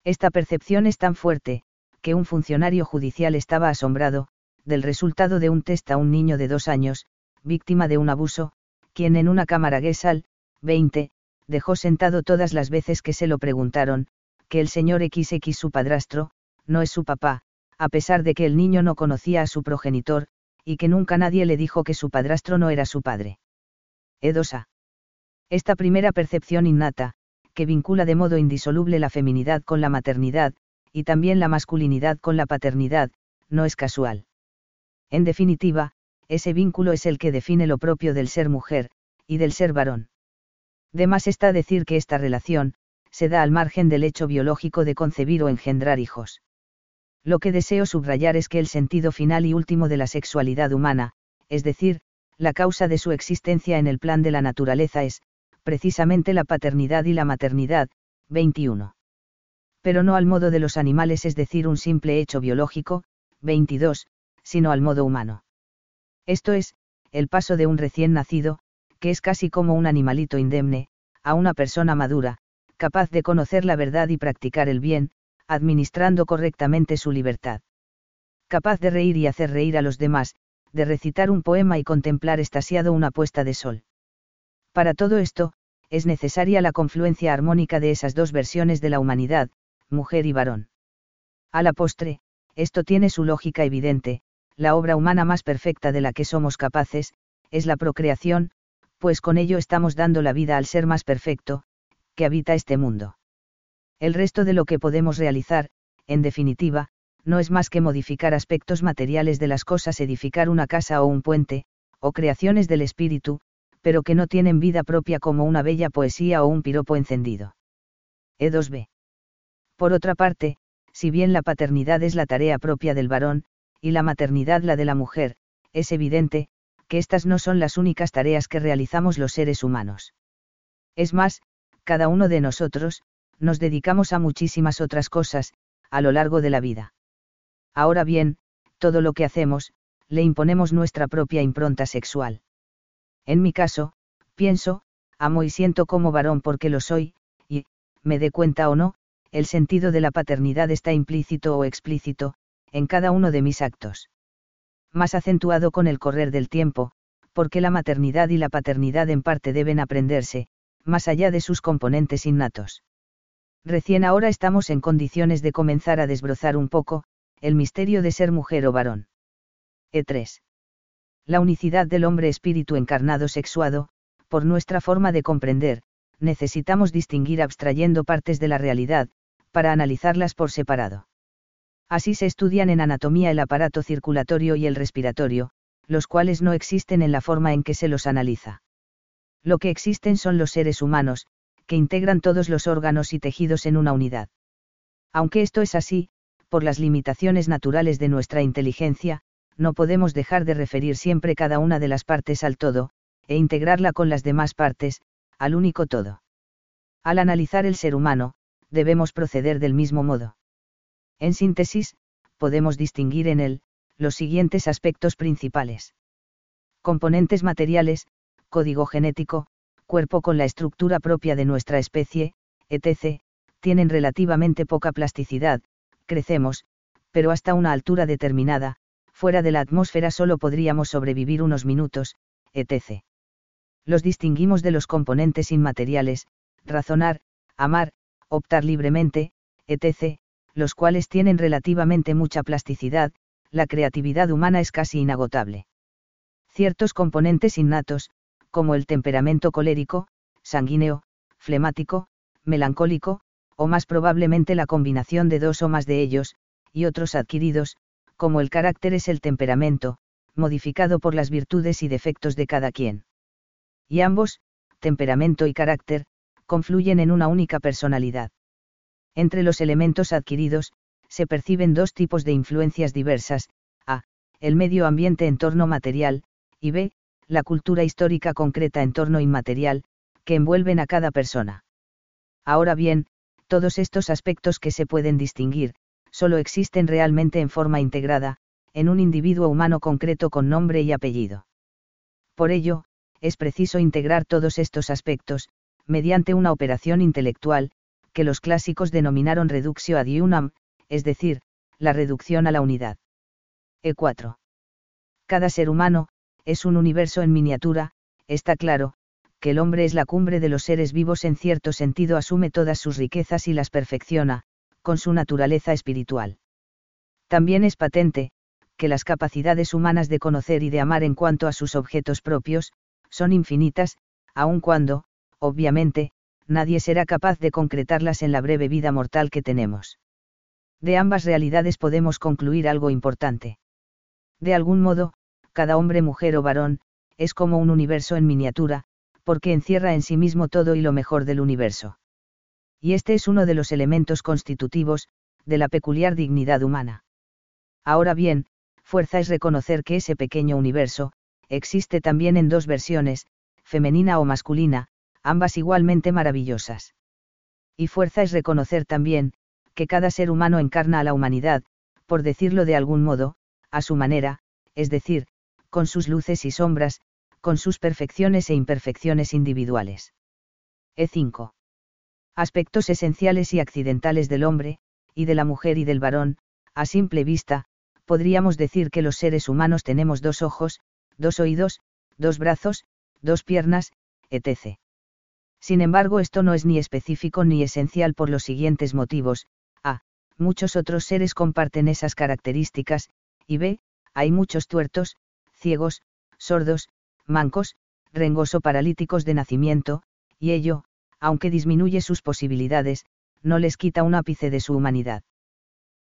Esta percepción es tan fuerte, que un funcionario judicial estaba asombrado, del resultado de un test a un niño de dos años, víctima de un abuso, quien en una cámara Gesal, 20, dejó sentado todas las veces que se lo preguntaron, que el señor XX su padrastro, no es su papá, a pesar de que el niño no conocía a su progenitor, y que nunca nadie le dijo que su padrastro no era su padre. Edosa. Esta primera percepción innata, que vincula de modo indisoluble la feminidad con la maternidad, y también la masculinidad con la paternidad, no es casual. En definitiva, ese vínculo es el que define lo propio del ser mujer, y del ser varón. De más está decir que esta relación, se da al margen del hecho biológico de concebir o engendrar hijos. Lo que deseo subrayar es que el sentido final y último de la sexualidad humana, es decir, la causa de su existencia en el plan de la naturaleza es, precisamente la paternidad y la maternidad, 21. Pero no al modo de los animales, es decir, un simple hecho biológico, 22, sino al modo humano. Esto es, el paso de un recién nacido, que es casi como un animalito indemne, a una persona madura, capaz de conocer la verdad y practicar el bien, administrando correctamente su libertad. Capaz de reír y hacer reír a los demás, de recitar un poema y contemplar estasiado una puesta de sol. Para todo esto, es necesaria la confluencia armónica de esas dos versiones de la humanidad, mujer y varón. A la postre, esto tiene su lógica evidente, la obra humana más perfecta de la que somos capaces, es la procreación, pues con ello estamos dando la vida al ser más perfecto, que habita este mundo. El resto de lo que podemos realizar, en definitiva, no es más que modificar aspectos materiales de las cosas, edificar una casa o un puente, o creaciones del espíritu, pero que no tienen vida propia como una bella poesía o un piropo encendido. E2b. Por otra parte, si bien la paternidad es la tarea propia del varón, y la maternidad la de la mujer, es evidente, que estas no son las únicas tareas que realizamos los seres humanos. Es más, cada uno de nosotros, nos dedicamos a muchísimas otras cosas, a lo largo de la vida. Ahora bien, todo lo que hacemos, le imponemos nuestra propia impronta sexual. En mi caso, pienso, amo y siento como varón porque lo soy, y, me dé cuenta o no, el sentido de la paternidad está implícito o explícito, en cada uno de mis actos. Más acentuado con el correr del tiempo, porque la maternidad y la paternidad en parte deben aprenderse, más allá de sus componentes innatos. Recién ahora estamos en condiciones de comenzar a desbrozar un poco, el misterio de ser mujer o varón. E3. La unicidad del hombre espíritu encarnado sexuado, por nuestra forma de comprender, necesitamos distinguir abstrayendo partes de la realidad, para analizarlas por separado. Así se estudian en anatomía el aparato circulatorio y el respiratorio, los cuales no existen en la forma en que se los analiza. Lo que existen son los seres humanos, que integran todos los órganos y tejidos en una unidad. Aunque esto es así, por las limitaciones naturales de nuestra inteligencia, no podemos dejar de referir siempre cada una de las partes al todo, e integrarla con las demás partes, al único todo. Al analizar el ser humano, debemos proceder del mismo modo. En síntesis, podemos distinguir en él, los siguientes aspectos principales. Componentes materiales, código genético, cuerpo con la estructura propia de nuestra especie, etc., tienen relativamente poca plasticidad, crecemos, pero hasta una altura determinada, fuera de la atmósfera solo podríamos sobrevivir unos minutos, etc. Los distinguimos de los componentes inmateriales, razonar, amar, optar libremente, etc., los cuales tienen relativamente mucha plasticidad, la creatividad humana es casi inagotable. Ciertos componentes innatos, como el temperamento colérico, sanguíneo, flemático, melancólico, o más probablemente la combinación de dos o más de ellos, y otros adquiridos, como el carácter es el temperamento, modificado por las virtudes y defectos de cada quien. Y ambos, temperamento y carácter, confluyen en una única personalidad. Entre los elementos adquiridos, se perciben dos tipos de influencias diversas, a, el medio ambiente entorno material, y b, la cultura histórica concreta entorno inmaterial, que envuelven a cada persona. Ahora bien, todos estos aspectos que se pueden distinguir, solo existen realmente en forma integrada, en un individuo humano concreto con nombre y apellido. Por ello, es preciso integrar todos estos aspectos, mediante una operación intelectual, que los clásicos denominaron reductio ad unum, es decir, la reducción a la unidad. E4. Cada ser humano, es un universo en miniatura, está claro, que el hombre es la cumbre de los seres vivos en cierto sentido asume todas sus riquezas y las perfecciona, con su naturaleza espiritual. También es patente, que las capacidades humanas de conocer y de amar en cuanto a sus objetos propios, son infinitas, aun cuando, obviamente, nadie será capaz de concretarlas en la breve vida mortal que tenemos. De ambas realidades podemos concluir algo importante. De algún modo, cada hombre, mujer o varón, es como un universo en miniatura, porque encierra en sí mismo todo y lo mejor del universo. Y este es uno de los elementos constitutivos, de la peculiar dignidad humana. Ahora bien, fuerza es reconocer que ese pequeño universo, existe también en dos versiones, femenina o masculina, ambas igualmente maravillosas. Y fuerza es reconocer también, que cada ser humano encarna a la humanidad, por decirlo de algún modo, a su manera, es decir, con sus luces y sombras, con sus perfecciones e imperfecciones individuales. E5. Aspectos esenciales y accidentales del hombre, y de la mujer y del varón, a simple vista, podríamos decir que los seres humanos tenemos dos ojos, dos oídos, dos brazos, dos piernas, etc. Sin embargo, esto no es ni específico ni esencial por los siguientes motivos, a. Muchos otros seres comparten esas características, y b. Hay muchos tuertos, ciegos, sordos, mancos, rengos o paralíticos de nacimiento, y ello, aunque disminuye sus posibilidades, no les quita un ápice de su humanidad.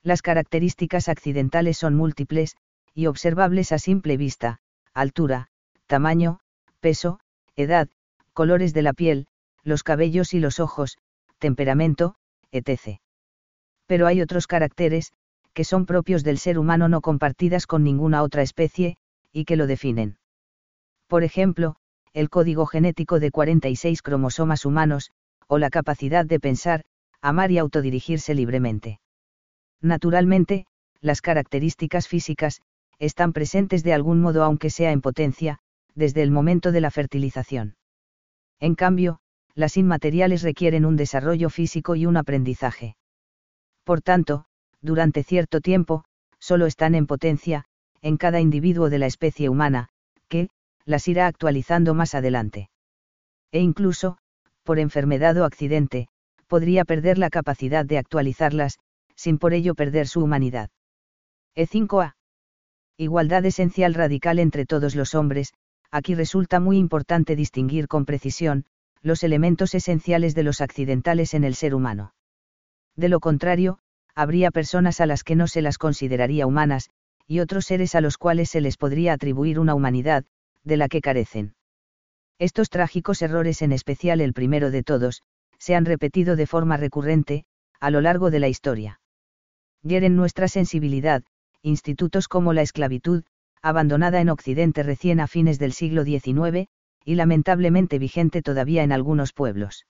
Las características accidentales son múltiples, y observables a simple vista, altura, tamaño, peso, edad, colores de la piel, los cabellos y los ojos, temperamento, etc. Pero hay otros caracteres, que son propios del ser humano no compartidas con ninguna otra especie, y que lo definen. Por ejemplo, el código genético de 46 cromosomas humanos, o la capacidad de pensar, amar y autodirigirse libremente. Naturalmente, las características físicas, están presentes de algún modo aunque sea en potencia, desde el momento de la fertilización. En cambio, las inmateriales requieren un desarrollo físico y un aprendizaje. Por tanto, durante cierto tiempo, solo están en potencia, en cada individuo de la especie humana, que, las irá actualizando más adelante. E incluso, por enfermedad o accidente, podría perder la capacidad de actualizarlas, sin por ello perder su humanidad. E5a. Igualdad esencial radical entre todos los hombres, aquí resulta muy importante distinguir con precisión, los elementos esenciales de los accidentales en el ser humano. De lo contrario, habría personas a las que no se las consideraría humanas, y otros seres a los cuales se les podría atribuir una humanidad, de la que carecen. Estos trágicos errores, en especial el primero de todos, se han repetido de forma recurrente, a lo largo de la historia. Hieren nuestra sensibilidad, institutos como la esclavitud, abandonada en Occidente recién a fines del siglo XIX, y lamentablemente vigente todavía en algunos pueblos.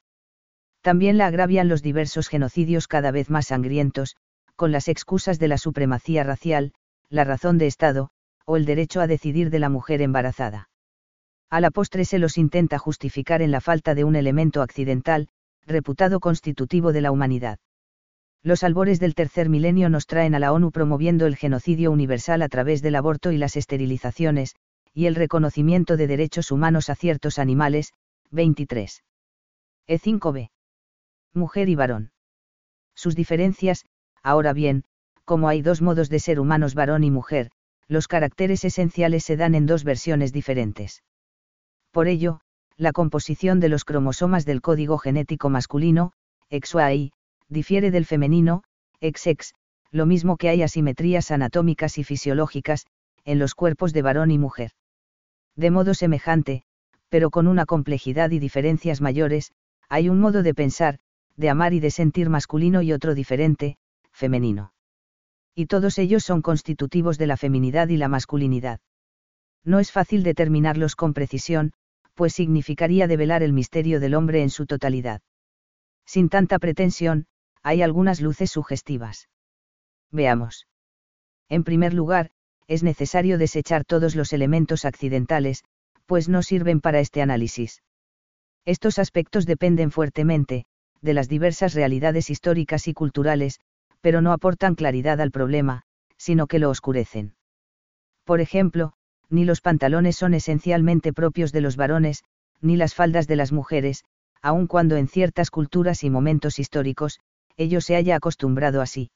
También la agravian los diversos genocidios cada vez más sangrientos, con las excusas de la supremacía racial, la razón de Estado, o el derecho a decidir de la mujer embarazada. A la postre se los intenta justificar en la falta de un elemento accidental, reputado constitutivo de la humanidad. Los albores del tercer milenio nos traen a la ONU promoviendo el genocidio universal a través del aborto y las esterilizaciones, y el reconocimiento de derechos humanos a ciertos animales, 23. E5b. Mujer y varón. Sus diferencias, ahora bien, como hay dos modos de ser humanos varón y mujer, los caracteres esenciales se dan en dos versiones diferentes. Por ello, la composición de los cromosomas del código genético masculino, XY, difiere del femenino, XX, lo mismo que hay asimetrías anatómicas y fisiológicas, en los cuerpos de varón y mujer. De modo semejante, pero con una complejidad y diferencias mayores, hay un modo de pensar, de amar y de sentir masculino y otro diferente, femenino. Y todos ellos son constitutivos de la feminidad y la masculinidad. No es fácil determinarlos con precisión, pues significaría develar el misterio del hombre en su totalidad. Sin tanta pretensión, hay algunas luces sugestivas. Veamos. En primer lugar, es necesario desechar todos los elementos accidentales, pues no sirven para este análisis. Estos aspectos dependen fuertemente, de las diversas realidades históricas y culturales, pero no aportan claridad al problema, sino que lo oscurecen. Por ejemplo, ni los pantalones son esencialmente propios de los varones, ni las faldas de las mujeres, aun cuando en ciertas culturas y momentos históricos, ello se haya acostumbrado así.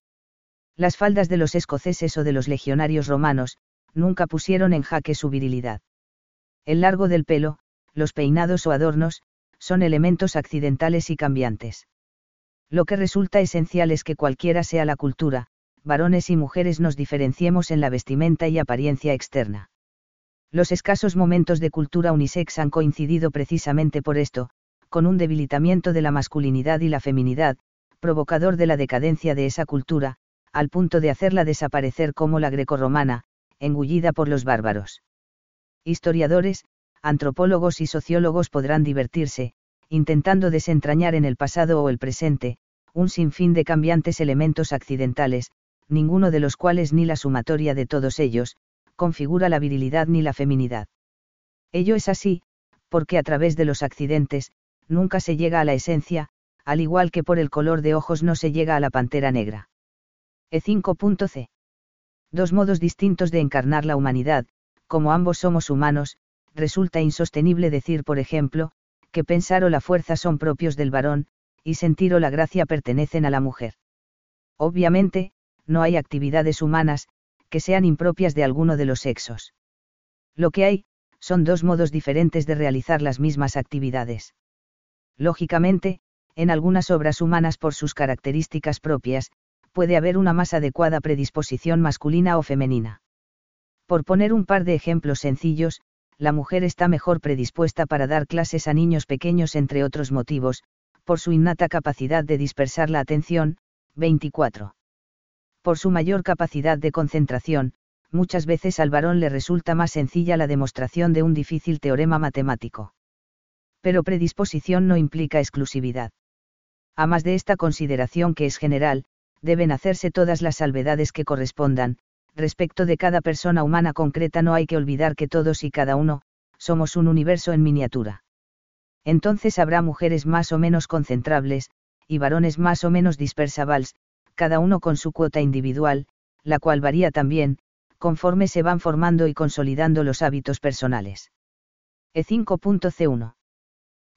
Las faldas de los escoceses o de los legionarios romanos, nunca pusieron en jaque su virilidad. El largo del pelo, los peinados o adornos, son elementos accidentales y cambiantes. Lo que resulta esencial es que cualquiera sea la cultura, varones y mujeres nos diferenciemos en la vestimenta y apariencia externa. Los escasos momentos de cultura unisex han coincidido precisamente por esto, con un debilitamiento de la masculinidad y la feminidad, provocador de la decadencia de esa cultura, al punto de hacerla desaparecer como la grecorromana, engullida por los bárbaros. Historiadores, antropólogos y sociólogos podrán divertirse, intentando desentrañar en el pasado o el presente, un sinfín de cambiantes elementos accidentales, ninguno de los cuales ni la sumatoria de todos ellos, configura la virilidad ni la feminidad. Ello es así, porque a través de los accidentes, nunca se llega a la esencia, al igual que por el color de ojos no se llega a la pantera negra. E5.c. Dos modos distintos de encarnar la humanidad, como ambos somos humanos, resulta insostenible decir, por ejemplo, que pensar o la fuerza son propios del varón, y sentir o la gracia pertenecen a la mujer. Obviamente, no hay actividades humanas, que sean impropias de alguno de los sexos. Lo que hay, son dos modos diferentes de realizar las mismas actividades. Lógicamente, en algunas obras humanas por sus características propias, puede haber una más adecuada predisposición masculina o femenina. Por poner un par de ejemplos sencillos, la mujer está mejor predispuesta para dar clases a niños pequeños entre otros motivos, por su innata capacidad de dispersar la atención, 24. Por su mayor capacidad de concentración, muchas veces al varón le resulta más sencilla la demostración de un difícil teorema matemático. Pero predisposición no implica exclusividad. A más de esta consideración que es general, deben hacerse todas las salvedades que correspondan, respecto de cada persona humana concreta no hay que olvidar que todos y cada uno, somos un universo en miniatura. Entonces habrá mujeres más o menos concentrables, y varones más o menos dispersables, cada uno con su cuota individual, la cual varía también, conforme se van formando y consolidando los hábitos personales. E5.c1.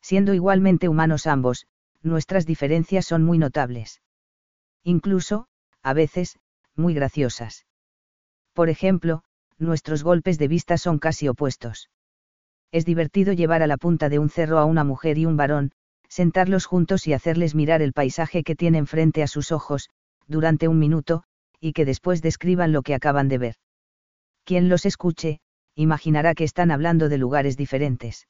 Siendo igualmente humanos ambos, nuestras diferencias son muy notables. Incluso, a veces, muy graciosas. Por ejemplo, nuestros golpes de vista son casi opuestos. Es divertido llevar a la punta de un cerro a una mujer y un varón, sentarlos juntos y hacerles mirar el paisaje que tienen frente a sus ojos, durante un minuto, y que después describan lo que acaban de ver. Quien los escuche, imaginará que están hablando de lugares diferentes.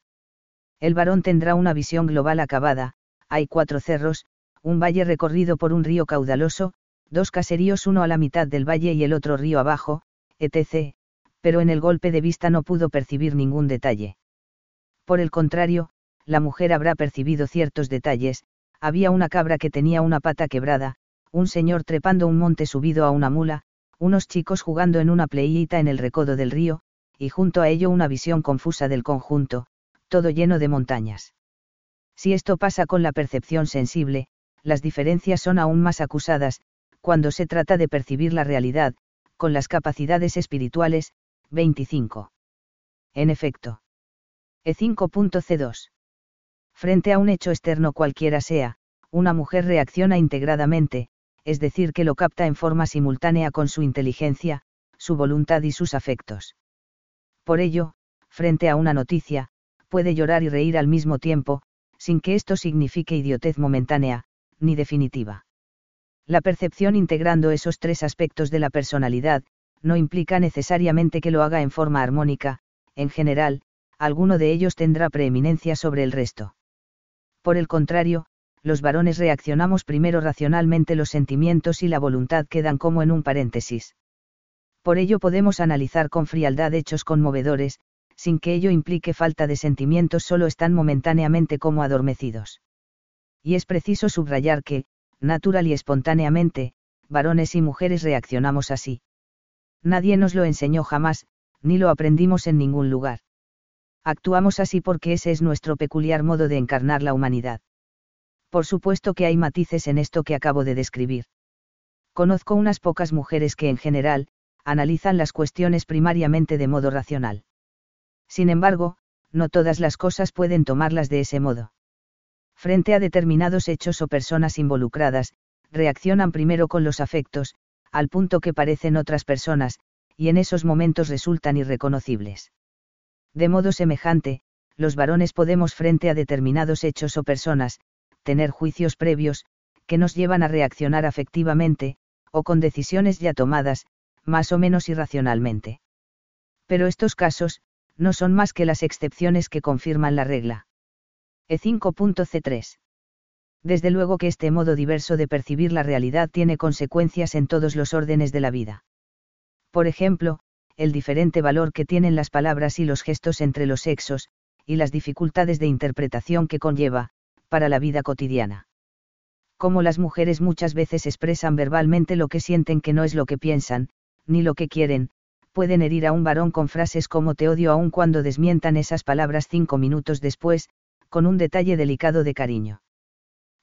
El varón tendrá una visión global acabada, hay cuatro cerros, un valle recorrido por un río caudaloso, dos caseríos uno a la mitad del valle y el otro río abajo, etc., pero en el golpe de vista no pudo percibir ningún detalle. Por el contrario, la mujer habrá percibido ciertos detalles, había una cabra que tenía una pata quebrada, un señor trepando un monte subido a una mula, unos chicos jugando en una playita en el recodo del río, y junto a ello una visión confusa del conjunto, todo lleno de montañas. Si esto pasa con la percepción sensible, las diferencias son aún más acusadas, cuando se trata de percibir la realidad, con las capacidades espirituales, 25. En efecto. E5.c2. Frente a un hecho externo cualquiera sea, una mujer reacciona integradamente, es decir, que lo capta en forma simultánea con su inteligencia, su voluntad y sus afectos. Por ello, frente a una noticia, puede llorar y reír al mismo tiempo, sin que esto signifique idiotez momentánea, ni definitiva. La percepción integrando esos tres aspectos de la personalidad, no implica necesariamente que lo haga en forma armónica, en general, alguno de ellos tendrá preeminencia sobre el resto. Por el contrario, los varones reaccionamos primero racionalmente los sentimientos y la voluntad quedan como en un paréntesis. Por ello podemos analizar con frialdad hechos conmovedores, sin que ello implique falta de sentimientos solo están momentáneamente como adormecidos. Y es preciso subrayar que, natural y espontáneamente, varones y mujeres reaccionamos así. Nadie nos lo enseñó jamás, ni lo aprendimos en ningún lugar. Actuamos así porque ese es nuestro peculiar modo de encarnar la humanidad. Por supuesto que hay matices en esto que acabo de describir. Conozco unas pocas mujeres que en general, analizan las cuestiones primariamente de modo racional. Sin embargo, no todas las cosas pueden tomarlas de ese modo. Frente a determinados hechos o personas involucradas, reaccionan primero con los afectos, al punto que parecen otras personas, y en esos momentos resultan irreconocibles. De modo semejante, los varones podemos frente a determinados hechos o personas, tener juicios previos, que nos llevan a reaccionar afectivamente, o con decisiones ya tomadas, más o menos irracionalmente. Pero estos casos, no son más que las excepciones que confirman la regla. E5.c3. Desde luego que este modo diverso de percibir la realidad tiene consecuencias en todos los órdenes de la vida. Por ejemplo, el diferente valor que tienen las palabras y los gestos entre los sexos, y las dificultades de interpretación que conlleva, para la vida cotidiana. Como las mujeres muchas veces expresan verbalmente lo que sienten que no es lo que piensan, ni lo que quieren, pueden herir a un varón con frases como te odio aun cuando desmientan esas palabras cinco minutos después, con un detalle delicado de cariño.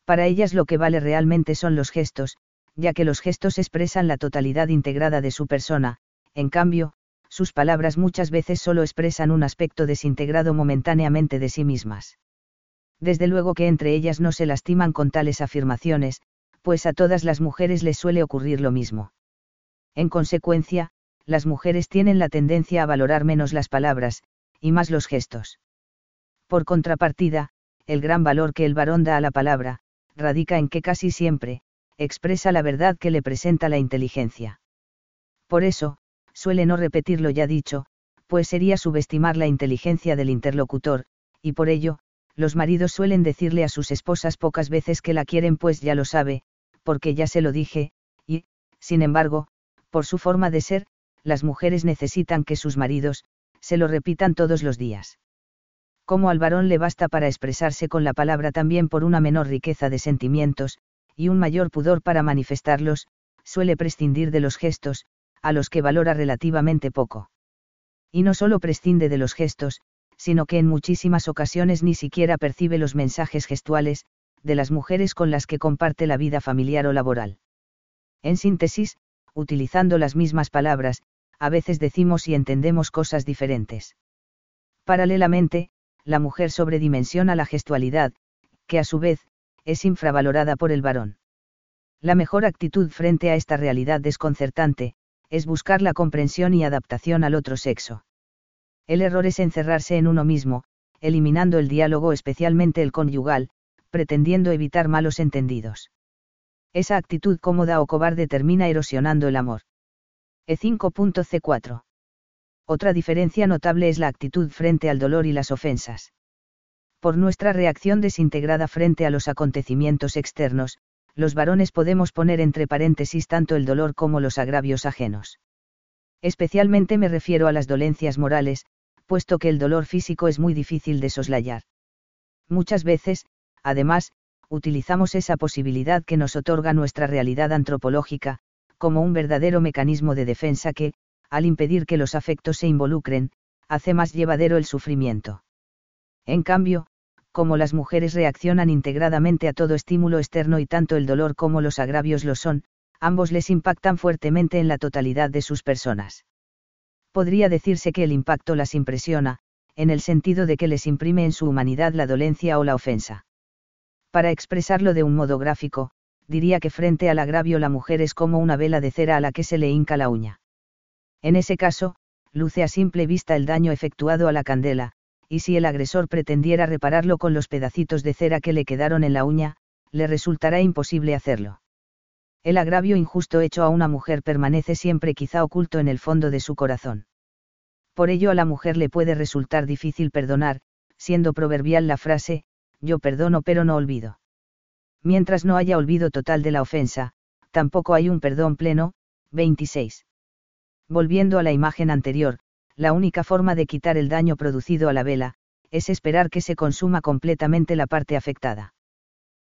Para ellas lo que vale realmente son los gestos, ya que los gestos expresan la totalidad integrada de su persona, en cambio, sus palabras muchas veces solo expresan un aspecto desintegrado momentáneamente de sí mismas. Desde luego que entre ellas no se lastiman con tales afirmaciones, pues a todas las mujeres les suele ocurrir lo mismo. En consecuencia, las mujeres tienen la tendencia a valorar menos las palabras, y más los gestos. Por contrapartida, el gran valor que el varón da a la palabra, radica en que casi siempre, expresa la verdad que le presenta la inteligencia. Por eso, suele no repetir lo ya dicho, pues sería subestimar la inteligencia del interlocutor, y por ello, los maridos suelen decirle a sus esposas pocas veces que la quieren pues ya lo sabe, porque ya se lo dije, y, sin embargo, por su forma de ser, las mujeres necesitan que sus maridos, se lo repitan todos los días. Como al varón le basta para expresarse con la palabra también por una menor riqueza de sentimientos, y un mayor pudor para manifestarlos, suele prescindir de los gestos, a los que valora relativamente poco. Y no solo prescinde de los gestos, sino que en muchísimas ocasiones ni siquiera percibe los mensajes gestuales, de las mujeres con las que comparte la vida familiar o laboral. En síntesis, utilizando las mismas palabras, a veces decimos y entendemos cosas diferentes. Paralelamente, la mujer sobredimensiona la gestualidad, que a su vez, es infravalorada por el varón. La mejor actitud frente a esta realidad desconcertante, es buscar la comprensión y adaptación al otro sexo. El error es encerrarse en uno mismo, eliminando el diálogo especialmente el conyugal, pretendiendo evitar malos entendidos. Esa actitud cómoda o cobarde termina erosionando el amor. E5.c4. Otra diferencia notable es la actitud frente al dolor y las ofensas. Por nuestra reacción desintegrada frente a los acontecimientos externos, los varones podemos poner entre paréntesis tanto el dolor como los agravios ajenos. Especialmente me refiero a las dolencias morales, puesto que el dolor físico es muy difícil de soslayar. Muchas veces, además, utilizamos esa posibilidad que nos otorga nuestra realidad antropológica, como un verdadero mecanismo de defensa que, al impedir que los afectos se involucren, hace más llevadero el sufrimiento. En cambio, como las mujeres reaccionan integradamente a todo estímulo externo y tanto el dolor como los agravios lo son, ambos les impactan fuertemente en la totalidad de sus personas. Podría decirse que el impacto las impresiona, en el sentido de que les imprime en su humanidad la dolencia o la ofensa. Para expresarlo de un modo gráfico, diría que frente al agravio la mujer es como una vela de cera a la que se le hinca la uña. En ese caso, luce a simple vista el daño efectuado a la candela, y si el agresor pretendiera repararlo con los pedacitos de cera que le quedaron en la uña, le resultará imposible hacerlo. El agravio injusto hecho a una mujer permanece siempre quizá oculto en el fondo de su corazón. Por ello a la mujer le puede resultar difícil perdonar, siendo proverbial la frase, yo perdono pero no olvido. Mientras no haya olvido total de la ofensa, tampoco hay un perdón pleno. 26. Volviendo a la imagen anterior, la única forma de quitar el daño producido a la vela, es esperar que se consuma completamente la parte afectada.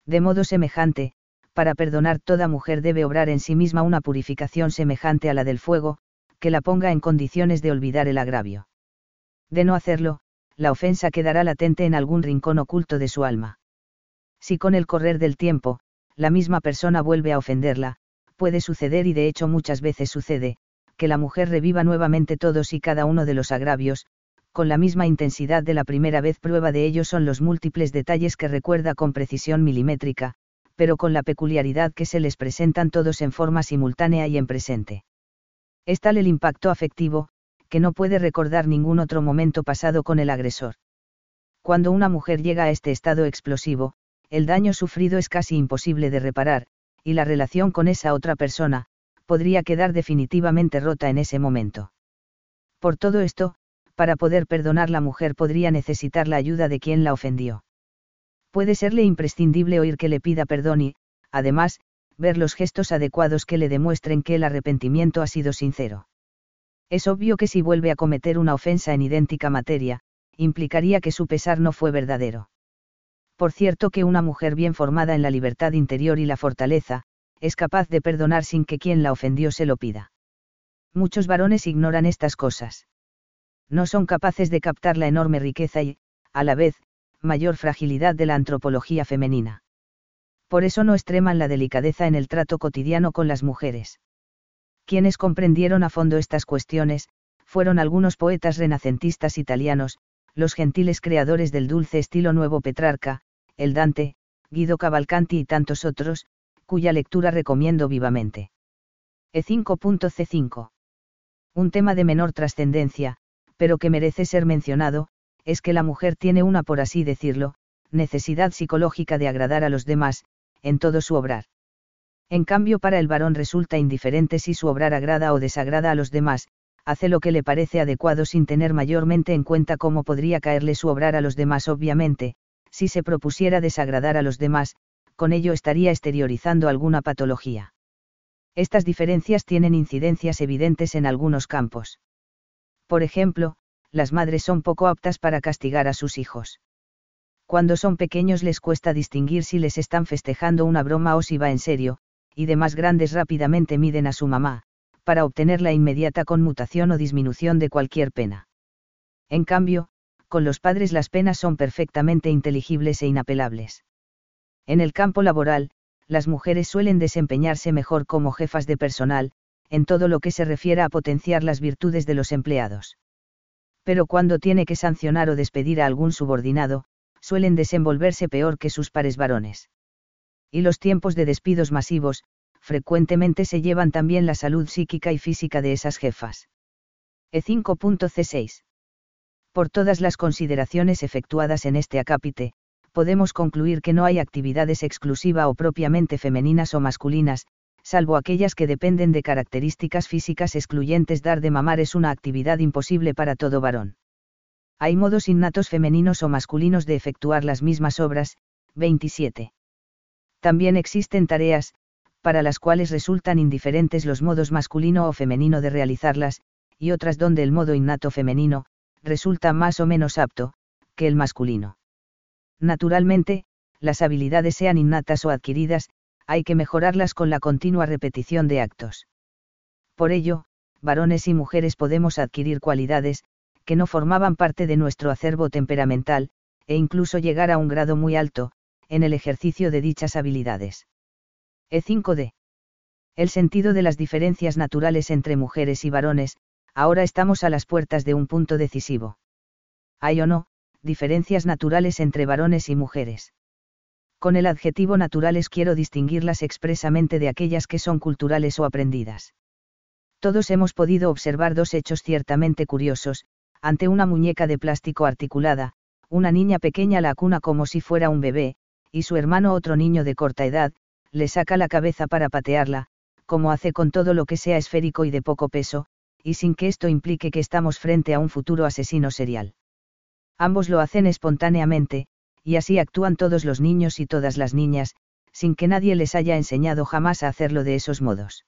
De modo semejante, para perdonar toda mujer debe obrar en sí misma una purificación semejante a la del fuego, que la ponga en condiciones de olvidar el agravio. De no hacerlo, la ofensa quedará latente en algún rincón oculto de su alma. Si con el correr del tiempo, la misma persona vuelve a ofenderla, puede suceder y de hecho muchas veces sucede, que la mujer reviva nuevamente todos y cada uno de los agravios, con la misma intensidad de la primera vez prueba de ello son los múltiples detalles que recuerda con precisión milimétrica, pero con la peculiaridad que se les presentan todos en forma simultánea y en presente. Es tal el impacto afectivo, que no puede recordar ningún otro momento pasado con el agresor. Cuando una mujer llega a este estado explosivo, el daño sufrido es casi imposible de reparar, y la relación con esa otra persona, podría quedar definitivamente rota en ese momento. Por todo esto, para poder perdonar la mujer podría necesitar la ayuda de quien la ofendió. Puede serle imprescindible oír que le pida perdón y, además, ver los gestos adecuados que le demuestren que el arrepentimiento ha sido sincero. Es obvio que si vuelve a cometer una ofensa en idéntica materia, implicaría que su pesar no fue verdadero. Por cierto que una mujer bien formada en la libertad interior y la fortaleza, es capaz de perdonar sin que quien la ofendió se lo pida. Muchos varones ignoran estas cosas. No son capaces de captar la enorme riqueza y, a la vez, mayor fragilidad de la antropología femenina. Por eso no extreman la delicadeza en el trato cotidiano con las mujeres. Quienes comprendieron a fondo estas cuestiones, fueron algunos poetas renacentistas italianos, los gentiles creadores del dulce estilo nuevo Petrarca, el Dante, Guido Cavalcanti y tantos otros, cuya lectura recomiendo vivamente. E5.c5. Un tema de menor trascendencia, pero que merece ser mencionado, es que la mujer tiene una, por así decirlo, necesidad psicológica de agradar a los demás, en todo su obrar. En cambio, para el varón resulta indiferente si su obrar agrada o desagrada a los demás, hace lo que le parece adecuado sin tener mayormente en cuenta cómo podría caerle su obrar a los demás obviamente, si se propusiera desagradar a los demás, con ello estaría exteriorizando alguna patología. Estas diferencias tienen incidencias evidentes en algunos campos. Por ejemplo, las madres son poco aptas para castigar a sus hijos. Cuando son pequeños les cuesta distinguir si les están festejando una broma o si va en serio, y de más grandes rápidamente miden a su mamá, para obtener la inmediata conmutación o disminución de cualquier pena. En cambio, con los padres las penas son perfectamente inteligibles e inapelables. En el campo laboral, las mujeres suelen desempeñarse mejor como jefas de personal, en todo lo que se refiere a potenciar las virtudes de los empleados. Pero cuando tiene que sancionar o despedir a algún subordinado, suelen desenvolverse peor que sus pares varones. Y los tiempos de despidos masivos, frecuentemente se llevan también la salud psíquica y física de esas jefas. E5.c6. Por todas las consideraciones efectuadas en este acápite, podemos concluir que no hay actividades exclusiva o propiamente femeninas o masculinas, salvo aquellas que dependen de características físicas excluyentes. Dar de mamar es una actividad imposible para todo varón. Hay modos innatos femeninos o masculinos de efectuar las mismas obras. 27. También existen tareas, para las cuales resultan indiferentes los modos masculino o femenino de realizarlas, y otras donde el modo innato femenino, resulta más o menos apto, que el masculino. Naturalmente, las habilidades sean innatas o adquiridas, hay que mejorarlas con la continua repetición de actos. Por ello, varones y mujeres podemos adquirir cualidades, que no formaban parte de nuestro acervo temperamental, e incluso llegar a un grado muy alto, en el ejercicio de dichas habilidades. E5D. El sentido de las diferencias naturales entre mujeres y varones, ahora estamos a las puertas de un punto decisivo. Hay o no, diferencias naturales entre varones y mujeres. Con el adjetivo naturales quiero distinguirlas expresamente de aquellas que son culturales o aprendidas. Todos hemos podido observar dos hechos ciertamente curiosos, ante una muñeca de plástico articulada, una niña pequeña la cuna como si fuera un bebé, y su hermano otro niño de corta edad, le saca la cabeza para patearla, como hace con todo lo que sea esférico y de poco peso, y sin que esto implique que estamos frente a un futuro asesino serial. Ambos lo hacen espontáneamente, y así actúan todos los niños y todas las niñas, sin que nadie les haya enseñado jamás a hacerlo de esos modos.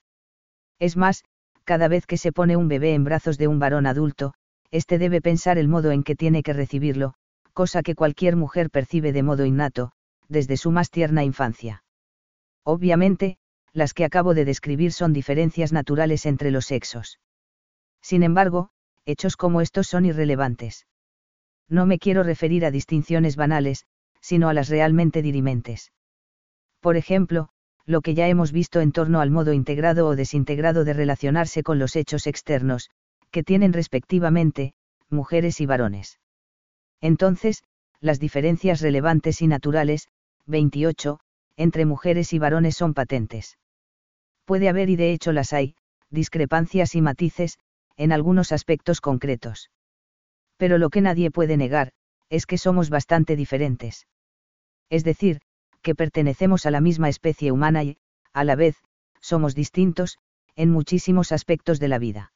Es más, cada vez que se pone un bebé en brazos de un varón adulto, éste debe pensar el modo en que tiene que recibirlo, cosa que cualquier mujer percibe de modo innato, desde su más tierna infancia. Obviamente, las que acabo de describir son diferencias naturales entre los sexos. Sin embargo, hechos como estos son irrelevantes. No me quiero referir a distinciones banales, sino a las realmente dirimentes. Por ejemplo, lo que ya hemos visto en torno al modo integrado o desintegrado de relacionarse con los hechos externos, que tienen respectivamente, mujeres y varones. Entonces, las diferencias relevantes y naturales, 28, entre mujeres y varones son patentes. Puede haber y de hecho las hay, discrepancias y matices, en algunos aspectos concretos. Pero lo que nadie puede negar, es que somos bastante diferentes. Es decir, que pertenecemos a la misma especie humana y, a la vez, somos distintos, en muchísimos aspectos de la vida.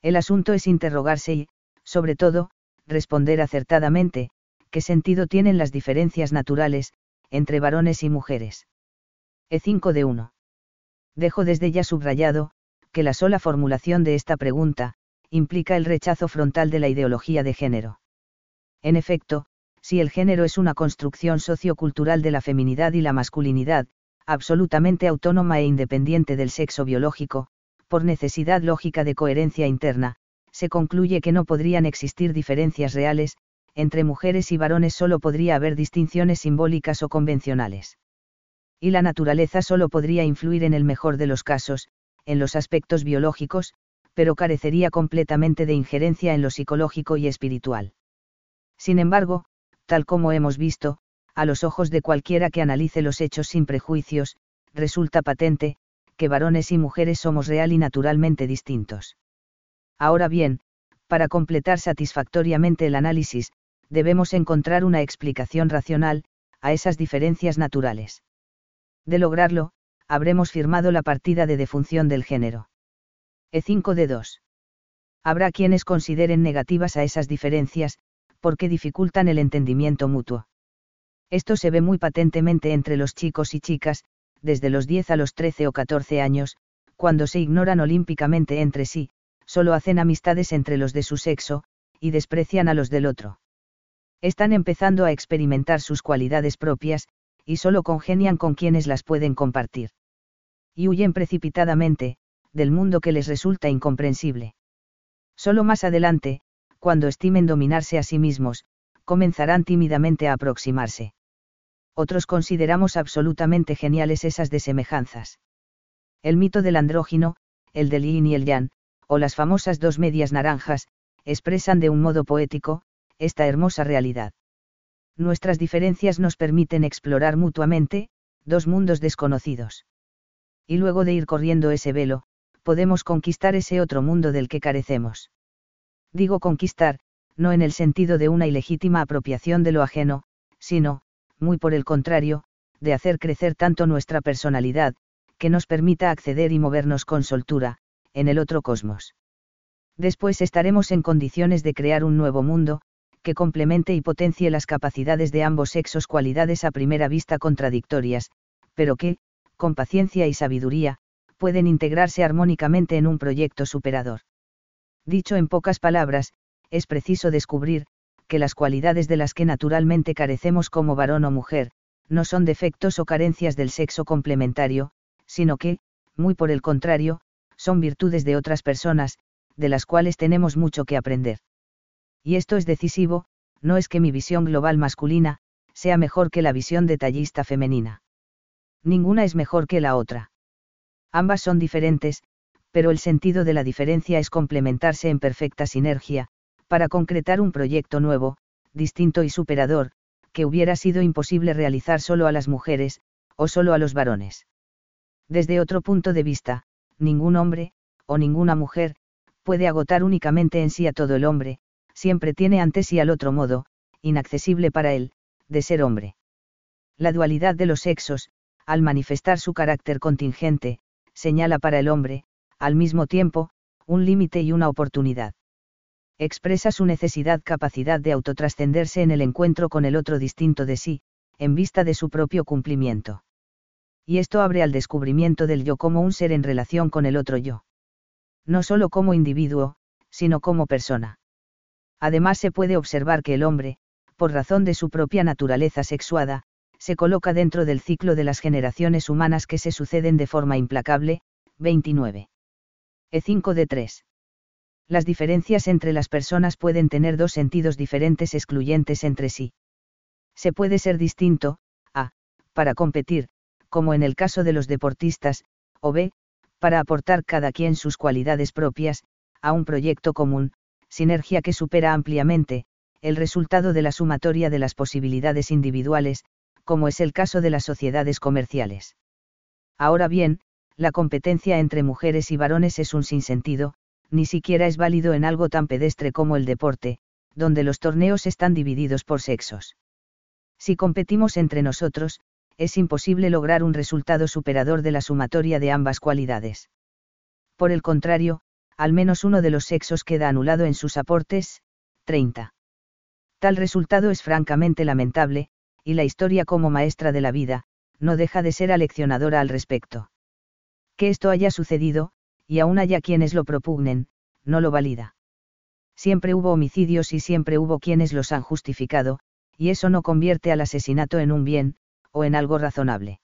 El asunto es interrogarse y, sobre todo, responder acertadamente, qué sentido tienen las diferencias naturales, entre varones y mujeres. E5 de 1. Dejo desde ya subrayado, que la sola formulación de esta pregunta, implica el rechazo frontal de la ideología de género. En efecto, si el género es una construcción sociocultural de la feminidad y la masculinidad, absolutamente autónoma e independiente del sexo biológico, por necesidad lógica de coherencia interna, se concluye que no podrían existir diferencias reales, entre mujeres y varones solo podría haber distinciones simbólicas o convencionales. Y la naturaleza solo podría influir en el mejor de los casos, en los aspectos biológicos, pero carecería completamente de injerencia en lo psicológico y espiritual. Sin embargo, tal como hemos visto, a los ojos de cualquiera que analice los hechos sin prejuicios, resulta patente, que varones y mujeres somos real y naturalmente distintos. Ahora bien, para completar satisfactoriamente el análisis, debemos encontrar una explicación racional, a esas diferencias naturales. De lograrlo, habremos firmado la partida de defunción del género. E5 de 2. Habrá quienes consideren negativas a esas diferencias, porque dificultan el entendimiento mutuo. Esto se ve muy patentemente entre los chicos y chicas, desde los 10 a los 13 o 14 años, cuando se ignoran olímpicamente entre sí, solo hacen amistades entre los de su sexo, y desprecian a los del otro. Están empezando a experimentar sus cualidades propias, y solo congenian con quienes las pueden compartir. Y huyen precipitadamente, del mundo que les resulta incomprensible. Solo más adelante, cuando estimen dominarse a sí mismos, comenzarán tímidamente a aproximarse. Otros consideramos absolutamente geniales esas desemejanzas. El mito del andrógino, el del yin y el yang, o las famosas dos medias naranjas, expresan de un modo poético, esta hermosa realidad. Nuestras diferencias nos permiten explorar mutuamente, dos mundos desconocidos. Y luego de ir corriendo ese velo, podemos conquistar ese otro mundo del que carecemos. Digo conquistar, no en el sentido de una ilegítima apropiación de lo ajeno, sino, muy por el contrario, de hacer crecer tanto nuestra personalidad, que nos permita acceder y movernos con soltura, en el otro cosmos. Después estaremos en condiciones de crear un nuevo mundo, que complemente y potencie las capacidades de ambos sexos, cualidades a primera vista contradictorias, pero que, con paciencia y sabiduría, pueden integrarse armónicamente en un proyecto superador. Dicho en pocas palabras, es preciso descubrir, que las cualidades de las que naturalmente carecemos como varón o mujer, no son defectos o carencias del sexo complementario, sino que, muy por el contrario, son virtudes de otras personas, de las cuales tenemos mucho que aprender. Y esto es decisivo, no es que mi visión global masculina, sea mejor que la visión detallista femenina. Ninguna es mejor que la otra. Ambas son diferentes, pero el sentido de la diferencia es complementarse en perfecta sinergia, para concretar un proyecto nuevo, distinto y superador, que hubiera sido imposible realizar solo a las mujeres, o solo a los varones. Desde otro punto de vista, ningún hombre, o ninguna mujer, puede agotar únicamente en sí a todo el hombre, siempre tiene ante sí al otro modo, inaccesible para él, de ser hombre. La dualidad de los sexos, al manifestar su carácter contingente, señala para el hombre, al mismo tiempo, un límite y una oportunidad. Expresa su necesidad capacidad de autotrascenderse en el encuentro con el otro distinto de sí, en vista de su propio cumplimiento. Y esto abre al descubrimiento del yo como un ser en relación con el otro yo. No solo como individuo, sino como persona. Además se puede observar que el hombre, por razón de su propia naturaleza sexuada, se coloca dentro del ciclo de las generaciones humanas que se suceden de forma implacable, 29. E5 de 3. Las diferencias entre las personas pueden tener dos sentidos diferentes excluyentes entre sí. Se puede ser distinto, a, para competir, como en el caso de los deportistas, o b, para aportar cada quien sus cualidades propias, a un proyecto común, sinergia que supera ampliamente, el resultado de la sumatoria de las posibilidades individuales, como es el caso de las sociedades comerciales. Ahora bien, la competencia entre mujeres y varones es un sinsentido, ni siquiera es válido en algo tan pedestre como el deporte, donde los torneos están divididos por sexos. Si competimos entre nosotros, es imposible lograr un resultado superador de la sumatoria de ambas cualidades. Por el contrario, al menos uno de los sexos queda anulado en sus aportes, 30. Tal resultado es francamente lamentable, y la historia como maestra de la vida, no deja de ser aleccionadora al respecto. Que esto haya sucedido, y aún haya quienes lo propugnen, no lo valida. Siempre hubo homicidios y siempre hubo quienes los han justificado, y eso no convierte al asesinato en un bien, o en algo razonable.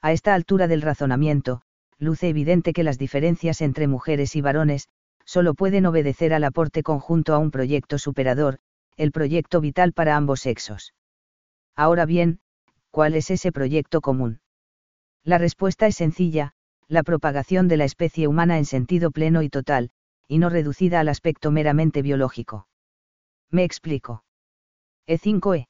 A esta altura del razonamiento, luce evidente que las diferencias entre mujeres y varones, solo pueden obedecer al aporte conjunto a un proyecto superador, el proyecto vital para ambos sexos. Ahora bien, ¿cuál es ese proyecto común? La respuesta es sencilla, la propagación de la especie humana en sentido pleno y total, y no reducida al aspecto meramente biológico. Me explico. E5e.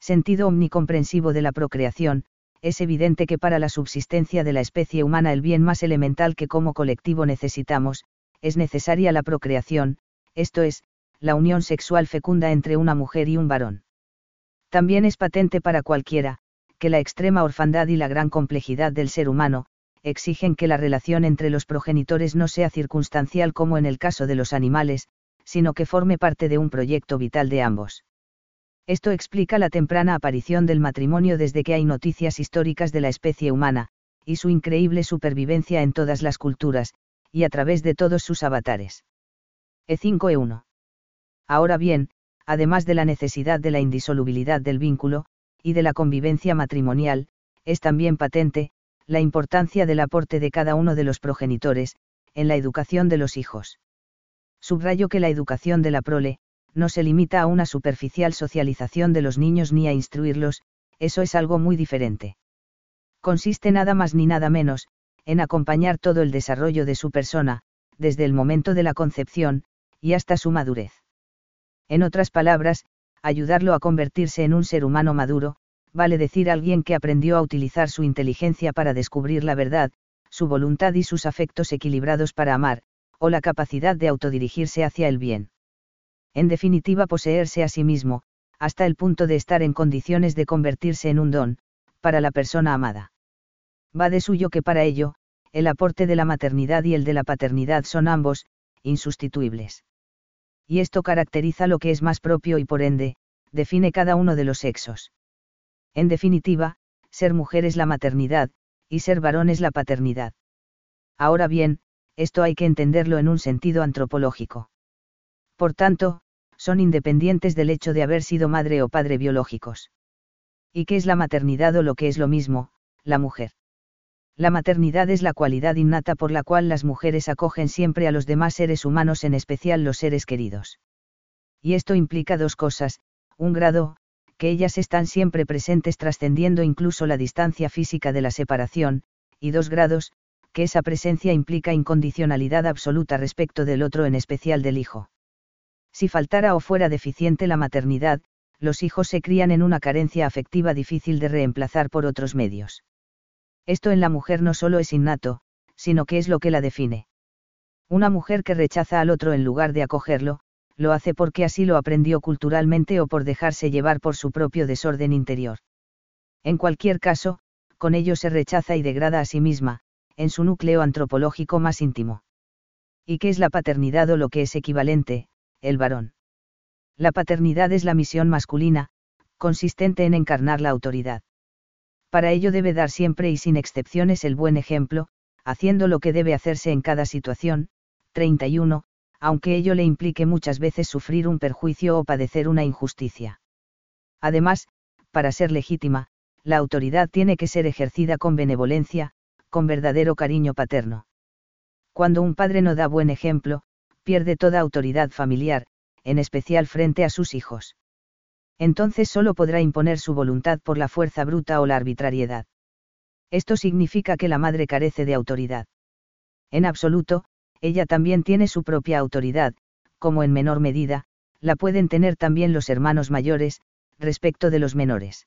Sentido omnicomprensivo de la procreación, es evidente que para la subsistencia de la especie humana el bien más elemental que como colectivo necesitamos, es necesaria la procreación, esto es, la unión sexual fecunda entre una mujer y un varón. También es patente para cualquiera, que la extrema orfandad y la gran complejidad del ser humano, exigen que la relación entre los progenitores no sea circunstancial como en el caso de los animales, sino que forme parte de un proyecto vital de ambos. Esto explica la temprana aparición del matrimonio desde que hay noticias históricas de la especie humana, y su increíble supervivencia en todas las culturas, y a través de todos sus avatares. E5E1. Ahora bien, además de la necesidad de la indisolubilidad del vínculo, y de la convivencia matrimonial, es también patente, la importancia del aporte de cada uno de los progenitores, en la educación de los hijos. Subrayo que la educación de la prole, no se limita a una superficial socialización de los niños ni a instruirlos, eso es algo muy diferente. Consiste nada más ni nada menos, en acompañar todo el desarrollo de su persona, desde el momento de la concepción, y hasta su madurez. En otras palabras, ayudarlo a convertirse en un ser humano maduro, vale decir alguien que aprendió a utilizar su inteligencia para descubrir la verdad, su voluntad y sus afectos equilibrados para amar, o la capacidad de autodirigirse hacia el bien. En definitiva, poseerse a sí mismo, hasta el punto de estar en condiciones de convertirse en un don, para la persona amada. Va de suyo que para ello, el aporte de la maternidad y el de la paternidad son ambos, insustituibles. Y esto caracteriza lo que es más propio y por ende, define cada uno de los sexos. En definitiva, ser mujer es la maternidad, y ser varón es la paternidad. Ahora bien, esto hay que entenderlo en un sentido antropológico. Por tanto, son independientes del hecho de haber sido madre o padre biológicos. ¿Y qué es la maternidad o lo que es lo mismo, la mujer? La maternidad es la cualidad innata por la cual las mujeres acogen siempre a los demás seres humanos, en especial los seres queridos. Y esto implica dos cosas, un grado, que ellas están siempre presentes trascendiendo incluso la distancia física de la separación, y dos grados, que esa presencia implica incondicionalidad absoluta respecto del otro, en especial del hijo. Si faltara o fuera deficiente la maternidad, los hijos se crían en una carencia afectiva difícil de reemplazar por otros medios. Esto en la mujer no solo es innato, sino que es lo que la define. Una mujer que rechaza al otro en lugar de acogerlo, lo hace porque así lo aprendió culturalmente o por dejarse llevar por su propio desorden interior. En cualquier caso, con ello se rechaza y degrada a sí misma, en su núcleo antropológico más íntimo. ¿Y qué es la paternidad o lo que es equivalente, el varón? La paternidad es la misión masculina, consistente en encarnar la autoridad para ello debe dar siempre y sin excepciones el buen ejemplo, haciendo lo que debe hacerse en cada situación. 31. Aunque ello le implique muchas veces sufrir un perjuicio o padecer una injusticia. Además, para ser legítima, la autoridad tiene que ser ejercida con benevolencia, con verdadero cariño paterno. Cuando un padre no da buen ejemplo, pierde toda autoridad familiar, en especial frente a sus hijos entonces solo podrá imponer su voluntad por la fuerza bruta o la arbitrariedad. Esto significa que la madre carece de autoridad. En absoluto, ella también tiene su propia autoridad, como en menor medida, la pueden tener también los hermanos mayores, respecto de los menores.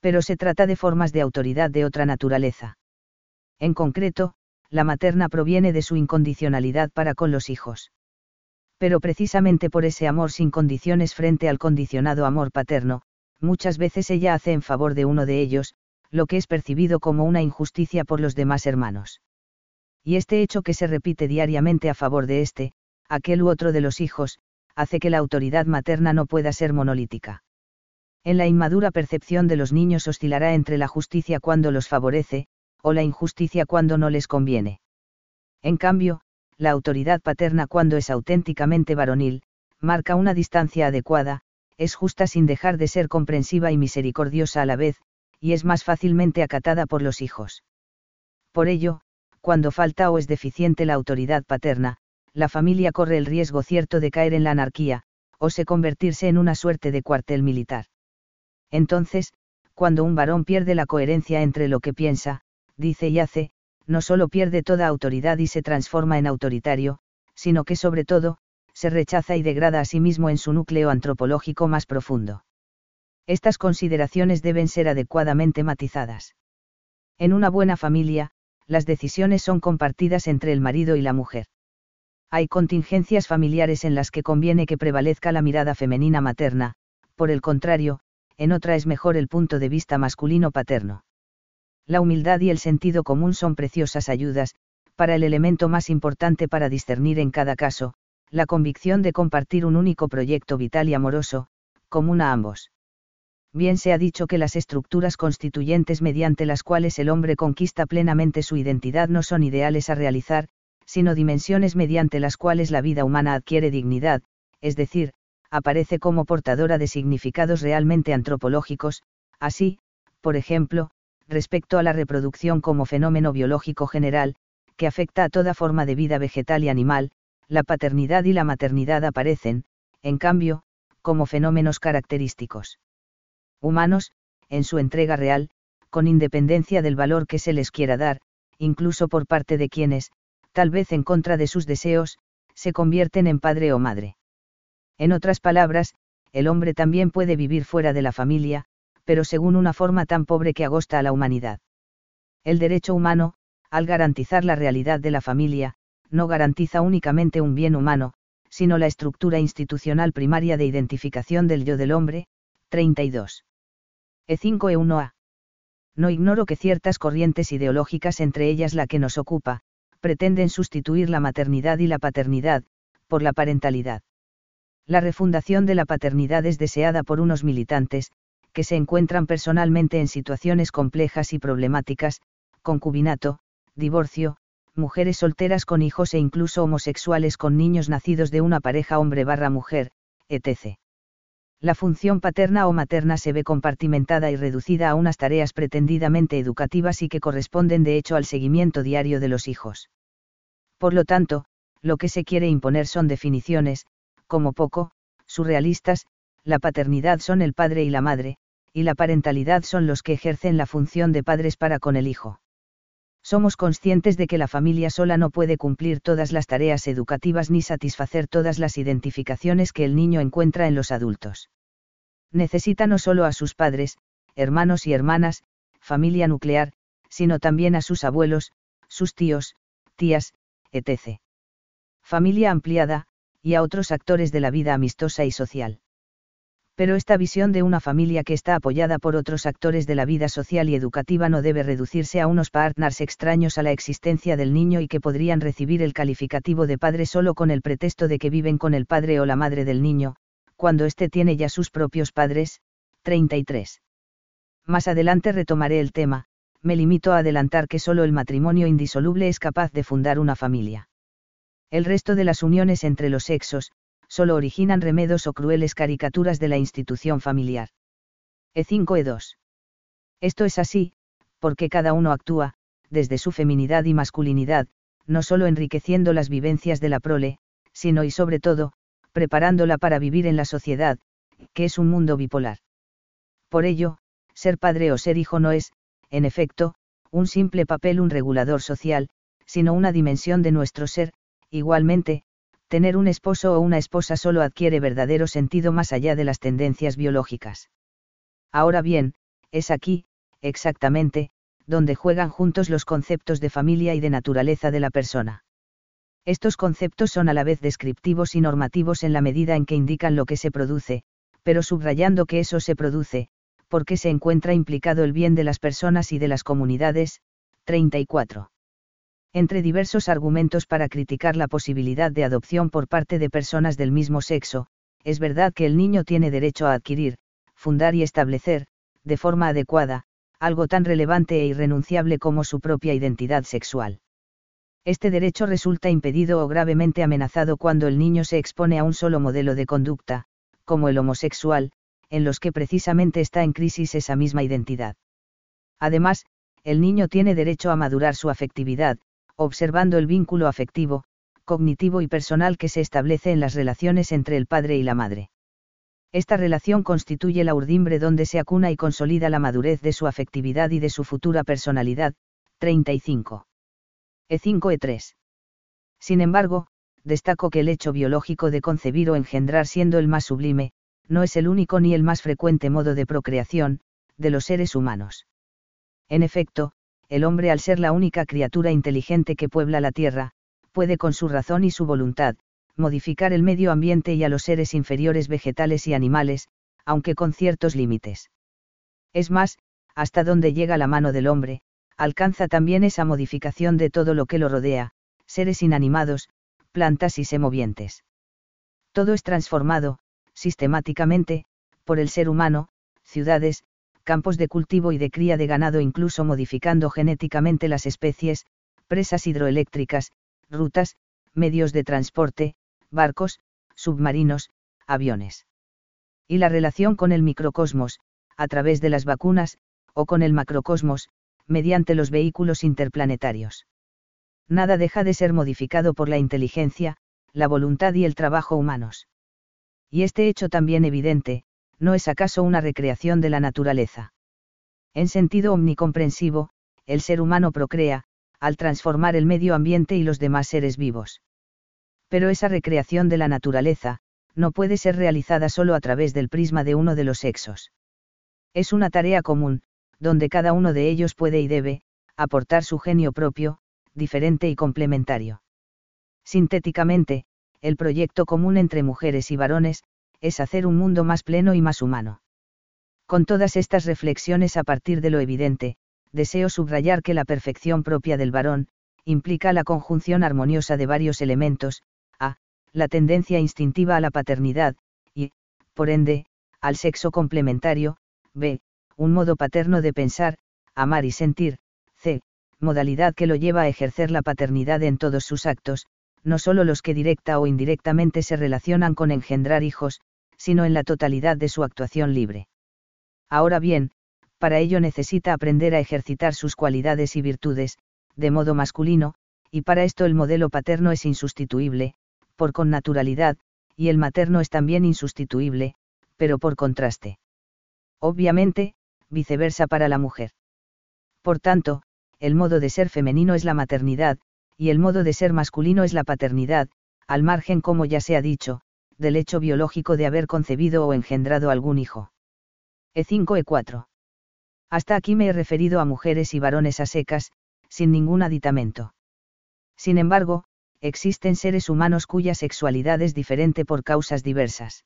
Pero se trata de formas de autoridad de otra naturaleza. En concreto, la materna proviene de su incondicionalidad para con los hijos pero precisamente por ese amor sin condiciones frente al condicionado amor paterno, muchas veces ella hace en favor de uno de ellos, lo que es percibido como una injusticia por los demás hermanos. Y este hecho que se repite diariamente a favor de este, aquel u otro de los hijos, hace que la autoridad materna no pueda ser monolítica. En la inmadura percepción de los niños oscilará entre la justicia cuando los favorece, o la injusticia cuando no les conviene. En cambio, la autoridad paterna cuando es auténticamente varonil, marca una distancia adecuada, es justa sin dejar de ser comprensiva y misericordiosa a la vez, y es más fácilmente acatada por los hijos. Por ello, cuando falta o es deficiente la autoridad paterna, la familia corre el riesgo cierto de caer en la anarquía, o se convertirse en una suerte de cuartel militar. Entonces, cuando un varón pierde la coherencia entre lo que piensa, dice y hace, no solo pierde toda autoridad y se transforma en autoritario, sino que sobre todo, se rechaza y degrada a sí mismo en su núcleo antropológico más profundo. Estas consideraciones deben ser adecuadamente matizadas. En una buena familia, las decisiones son compartidas entre el marido y la mujer. Hay contingencias familiares en las que conviene que prevalezca la mirada femenina materna, por el contrario, en otra es mejor el punto de vista masculino paterno la humildad y el sentido común son preciosas ayudas, para el elemento más importante para discernir en cada caso, la convicción de compartir un único proyecto vital y amoroso, común a ambos. Bien se ha dicho que las estructuras constituyentes mediante las cuales el hombre conquista plenamente su identidad no son ideales a realizar, sino dimensiones mediante las cuales la vida humana adquiere dignidad, es decir, aparece como portadora de significados realmente antropológicos, así, por ejemplo, respecto a la reproducción como fenómeno biológico general, que afecta a toda forma de vida vegetal y animal, la paternidad y la maternidad aparecen, en cambio, como fenómenos característicos humanos, en su entrega real, con independencia del valor que se les quiera dar, incluso por parte de quienes, tal vez en contra de sus deseos, se convierten en padre o madre. En otras palabras, el hombre también puede vivir fuera de la familia, pero según una forma tan pobre que agosta a la humanidad. El derecho humano, al garantizar la realidad de la familia, no garantiza únicamente un bien humano, sino la estructura institucional primaria de identificación del yo del hombre. 32. E5E1A. No ignoro que ciertas corrientes ideológicas, entre ellas la que nos ocupa, pretenden sustituir la maternidad y la paternidad, por la parentalidad. La refundación de la paternidad es deseada por unos militantes, que se encuentran personalmente en situaciones complejas y problemáticas, concubinato, divorcio, mujeres solteras con hijos e incluso homosexuales con niños nacidos de una pareja hombre barra mujer, etc. La función paterna o materna se ve compartimentada y reducida a unas tareas pretendidamente educativas y que corresponden de hecho al seguimiento diario de los hijos. Por lo tanto, lo que se quiere imponer son definiciones, como poco, surrealistas, la paternidad son el padre y la madre, y la parentalidad son los que ejercen la función de padres para con el hijo. Somos conscientes de que la familia sola no puede cumplir todas las tareas educativas ni satisfacer todas las identificaciones que el niño encuentra en los adultos. Necesita no solo a sus padres, hermanos y hermanas, familia nuclear, sino también a sus abuelos, sus tíos, tías, etc. Familia ampliada, y a otros actores de la vida amistosa y social pero esta visión de una familia que está apoyada por otros actores de la vida social y educativa no debe reducirse a unos partners extraños a la existencia del niño y que podrían recibir el calificativo de padre solo con el pretexto de que viven con el padre o la madre del niño, cuando éste tiene ya sus propios padres. 33. Más adelante retomaré el tema, me limito a adelantar que solo el matrimonio indisoluble es capaz de fundar una familia. El resto de las uniones entre los sexos, solo originan remedos o crueles caricaturas de la institución familiar. E5E2. Esto es así, porque cada uno actúa, desde su feminidad y masculinidad, no solo enriqueciendo las vivencias de la prole, sino y sobre todo, preparándola para vivir en la sociedad, que es un mundo bipolar. Por ello, ser padre o ser hijo no es, en efecto, un simple papel, un regulador social, sino una dimensión de nuestro ser, igualmente, tener un esposo o una esposa solo adquiere verdadero sentido más allá de las tendencias biológicas. Ahora bien, es aquí, exactamente, donde juegan juntos los conceptos de familia y de naturaleza de la persona. Estos conceptos son a la vez descriptivos y normativos en la medida en que indican lo que se produce, pero subrayando que eso se produce, porque se encuentra implicado el bien de las personas y de las comunidades. 34 entre diversos argumentos para criticar la posibilidad de adopción por parte de personas del mismo sexo, es verdad que el niño tiene derecho a adquirir, fundar y establecer, de forma adecuada, algo tan relevante e irrenunciable como su propia identidad sexual. Este derecho resulta impedido o gravemente amenazado cuando el niño se expone a un solo modelo de conducta, como el homosexual, en los que precisamente está en crisis esa misma identidad. Además, el niño tiene derecho a madurar su afectividad, observando el vínculo afectivo, cognitivo y personal que se establece en las relaciones entre el padre y la madre. Esta relación constituye la urdimbre donde se acuna y consolida la madurez de su afectividad y de su futura personalidad. 35. E5E3. Sin embargo, destaco que el hecho biológico de concebir o engendrar siendo el más sublime, no es el único ni el más frecuente modo de procreación, de los seres humanos. En efecto, el hombre al ser la única criatura inteligente que puebla la tierra, puede con su razón y su voluntad, modificar el medio ambiente y a los seres inferiores vegetales y animales, aunque con ciertos límites. Es más, hasta donde llega la mano del hombre, alcanza también esa modificación de todo lo que lo rodea, seres inanimados, plantas y semovientes. Todo es transformado, sistemáticamente, por el ser humano, ciudades, campos de cultivo y de cría de ganado incluso modificando genéticamente las especies, presas hidroeléctricas, rutas, medios de transporte, barcos, submarinos, aviones. Y la relación con el microcosmos, a través de las vacunas, o con el macrocosmos, mediante los vehículos interplanetarios. Nada deja de ser modificado por la inteligencia, la voluntad y el trabajo humanos. Y este hecho también evidente, ¿no es acaso una recreación de la naturaleza? En sentido omnicomprensivo, el ser humano procrea, al transformar el medio ambiente y los demás seres vivos. Pero esa recreación de la naturaleza, no puede ser realizada solo a través del prisma de uno de los sexos. Es una tarea común, donde cada uno de ellos puede y debe, aportar su genio propio, diferente y complementario. Sintéticamente, el proyecto común entre mujeres y varones, es hacer un mundo más pleno y más humano. Con todas estas reflexiones a partir de lo evidente, deseo subrayar que la perfección propia del varón, implica la conjunción armoniosa de varios elementos, a, la tendencia instintiva a la paternidad, y, por ende, al sexo complementario, b, un modo paterno de pensar, amar y sentir, c, modalidad que lo lleva a ejercer la paternidad en todos sus actos, no solo los que directa o indirectamente se relacionan con engendrar hijos, sino en la totalidad de su actuación libre. Ahora bien, para ello necesita aprender a ejercitar sus cualidades y virtudes, de modo masculino, y para esto el modelo paterno es insustituible, por con naturalidad, y el materno es también insustituible, pero por contraste. Obviamente, viceversa para la mujer. Por tanto, el modo de ser femenino es la maternidad, y el modo de ser masculino es la paternidad, al margen, como ya se ha dicho, del hecho biológico de haber concebido o engendrado algún hijo. E5 E4. Hasta aquí me he referido a mujeres y varones a secas, sin ningún aditamento. Sin embargo, existen seres humanos cuya sexualidad es diferente por causas diversas.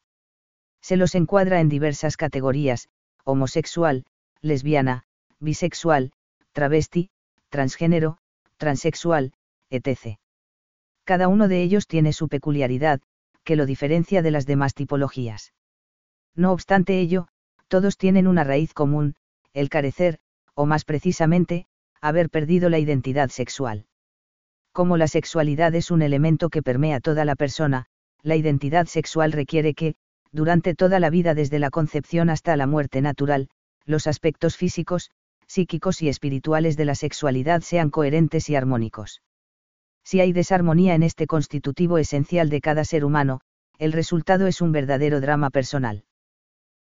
Se los encuadra en diversas categorías, homosexual, lesbiana, bisexual, travesti, transgénero, transexual, etc. Cada uno de ellos tiene su peculiaridad, que lo diferencia de las demás tipologías. No obstante ello, todos tienen una raíz común, el carecer, o más precisamente, haber perdido la identidad sexual. Como la sexualidad es un elemento que permea toda la persona, la identidad sexual requiere que, durante toda la vida desde la concepción hasta la muerte natural, los aspectos físicos, psíquicos y espirituales de la sexualidad sean coherentes y armónicos. Si hay desarmonía en este constitutivo esencial de cada ser humano, el resultado es un verdadero drama personal.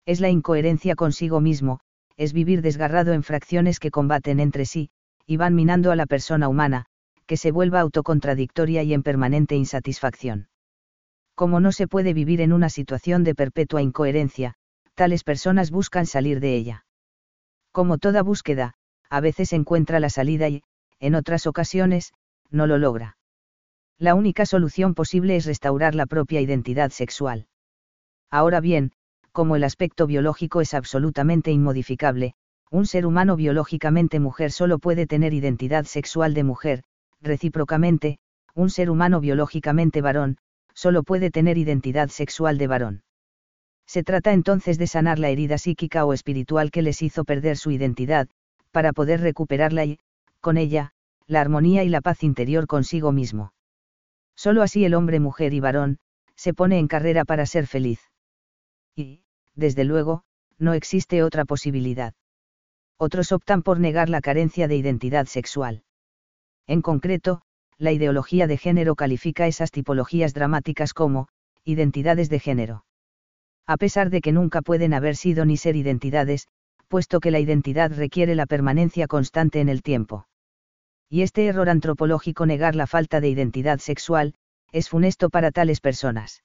Es la incoherencia consigo mismo, es vivir desgarrado en fracciones que combaten entre sí, y van minando a la persona humana, que se vuelva autocontradictoria y en permanente insatisfacción. Como no se puede vivir en una situación de perpetua incoherencia, tales personas buscan salir de ella. Como toda búsqueda, a veces encuentra la salida y, en otras ocasiones, no lo logra. La única solución posible es restaurar la propia identidad sexual. Ahora bien, como el aspecto biológico es absolutamente inmodificable, un ser humano biológicamente mujer solo puede tener identidad sexual de mujer, recíprocamente, un ser humano biológicamente varón, solo puede tener identidad sexual de varón. Se trata entonces de sanar la herida psíquica o espiritual que les hizo perder su identidad, para poder recuperarla y, con ella, la armonía y la paz interior consigo mismo. Solo así el hombre, mujer y varón, se pone en carrera para ser feliz. Y, desde luego, no existe otra posibilidad. Otros optan por negar la carencia de identidad sexual. En concreto, la ideología de género califica esas tipologías dramáticas como, identidades de género. A pesar de que nunca pueden haber sido ni ser identidades, puesto que la identidad requiere la permanencia constante en el tiempo y este error antropológico negar la falta de identidad sexual, es funesto para tales personas.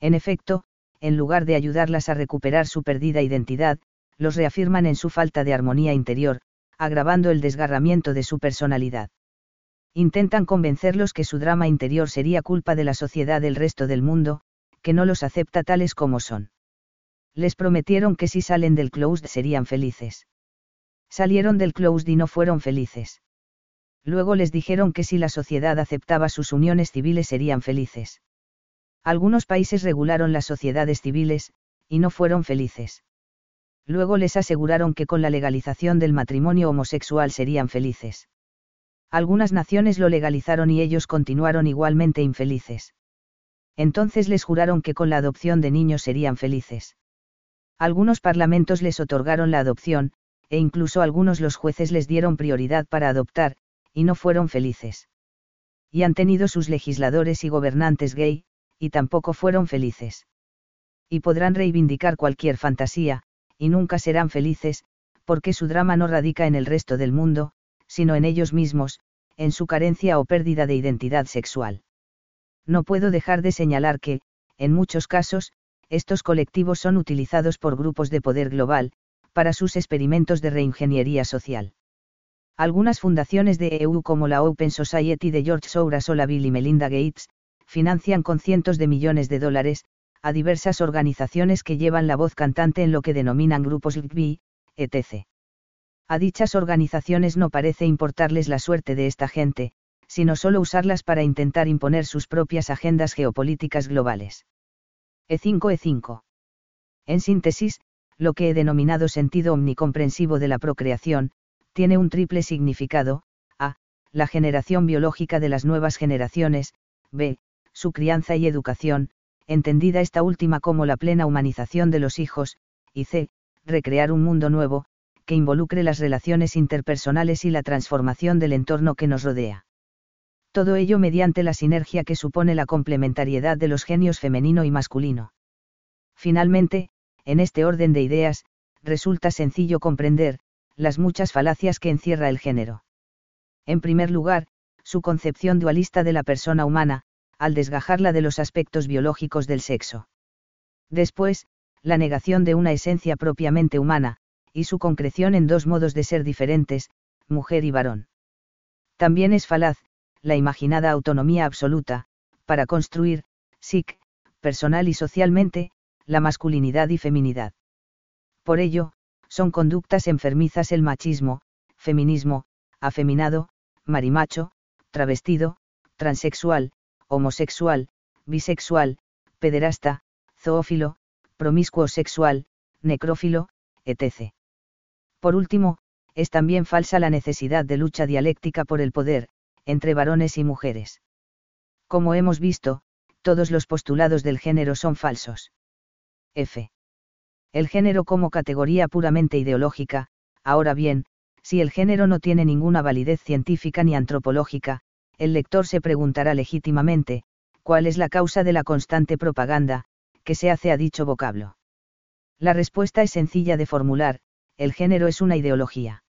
En efecto, en lugar de ayudarlas a recuperar su perdida identidad, los reafirman en su falta de armonía interior, agravando el desgarramiento de su personalidad. Intentan convencerlos que su drama interior sería culpa de la sociedad del resto del mundo, que no los acepta tales como son. Les prometieron que si salen del closed serían felices. Salieron del closed y no fueron felices luego les dijeron que si la sociedad aceptaba sus uniones civiles serían felices. Algunos países regularon las sociedades civiles, y no fueron felices. Luego les aseguraron que con la legalización del matrimonio homosexual serían felices. Algunas naciones lo legalizaron y ellos continuaron igualmente infelices. Entonces les juraron que con la adopción de niños serían felices. Algunos parlamentos les otorgaron la adopción, e incluso algunos los jueces les dieron prioridad para adoptar, y no fueron felices. Y han tenido sus legisladores y gobernantes gay, y tampoco fueron felices. Y podrán reivindicar cualquier fantasía, y nunca serán felices, porque su drama no radica en el resto del mundo, sino en ellos mismos, en su carencia o pérdida de identidad sexual. No puedo dejar de señalar que, en muchos casos, estos colectivos son utilizados por grupos de poder global, para sus experimentos de reingeniería social Algunas fundaciones de EU como la Open Society de George Soros o la Bill y Melinda Gates, financian con cientos de millones de dólares, a diversas organizaciones que llevan la voz cantante en lo que denominan grupos LGB, etc. A dichas organizaciones no parece importarles la suerte de esta gente, sino solo usarlas para intentar imponer sus propias agendas geopolíticas globales. E5 E5. En síntesis, lo que he denominado sentido omnicomprensivo de la procreación, tiene un triple significado, a. la generación biológica de las nuevas generaciones, b. su crianza y educación, entendida esta última como la plena humanización de los hijos, y c. recrear un mundo nuevo, que involucre las relaciones interpersonales y la transformación del entorno que nos rodea. Todo ello mediante la sinergia que supone la complementariedad de los genios femenino y masculino. Finalmente, en este orden de ideas, resulta sencillo comprender, las muchas falacias que encierra el género. En primer lugar, su concepción dualista de la persona humana, al desgajarla de los aspectos biológicos del sexo. Después, la negación de una esencia propiamente humana, y su concreción en dos modos de ser diferentes, mujer y varón. También es falaz, la imaginada autonomía absoluta, para construir, SIC, personal y socialmente, la masculinidad y feminidad. Por ello, son conductas enfermizas el machismo, feminismo, afeminado, marimacho, travestido, transexual, homosexual, bisexual, pederasta, zoófilo, promiscuo sexual, necrófilo, etc. Por último, es también falsa la necesidad de lucha dialéctica por el poder, entre varones y mujeres. Como hemos visto, todos los postulados del género son falsos. F. El género como categoría puramente ideológica, ahora bien, si el género no tiene ninguna validez científica ni antropológica, el lector se preguntará legítimamente, ¿cuál es la causa de la constante propaganda, que se hace a dicho vocablo? La respuesta es sencilla de formular, el género es una ideología.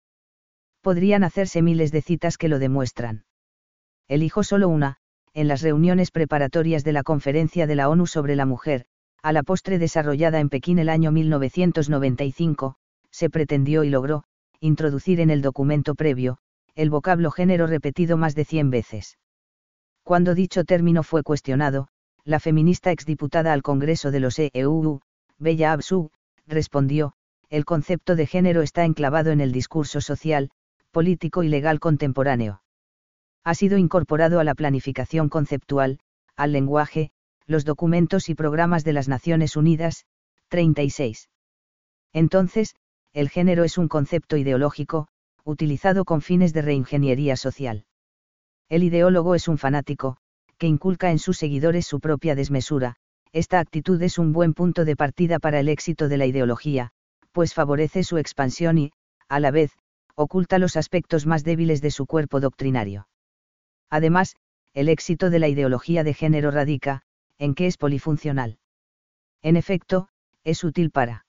Podrían hacerse miles de citas que lo demuestran. Elijo solo una, en las reuniones preparatorias de la Conferencia de la ONU sobre la Mujer, a la postre desarrollada en Pekín el año 1995, se pretendió y logró, introducir en el documento previo, el vocablo género repetido más de 100 veces. Cuando dicho término fue cuestionado, la feminista exdiputada al Congreso de los EUU, Bella Absu, respondió, el concepto de género está enclavado en el discurso social, político y legal contemporáneo. Ha sido incorporado a la planificación conceptual, al lenguaje, los documentos y programas de las Naciones Unidas, 36. Entonces, el género es un concepto ideológico, utilizado con fines de reingeniería social. El ideólogo es un fanático, que inculca en sus seguidores su propia desmesura, esta actitud es un buen punto de partida para el éxito de la ideología, pues favorece su expansión y, a la vez, oculta los aspectos más débiles de su cuerpo doctrinario. Además, el éxito de la ideología de género radica, en que es polifuncional. En efecto, es útil para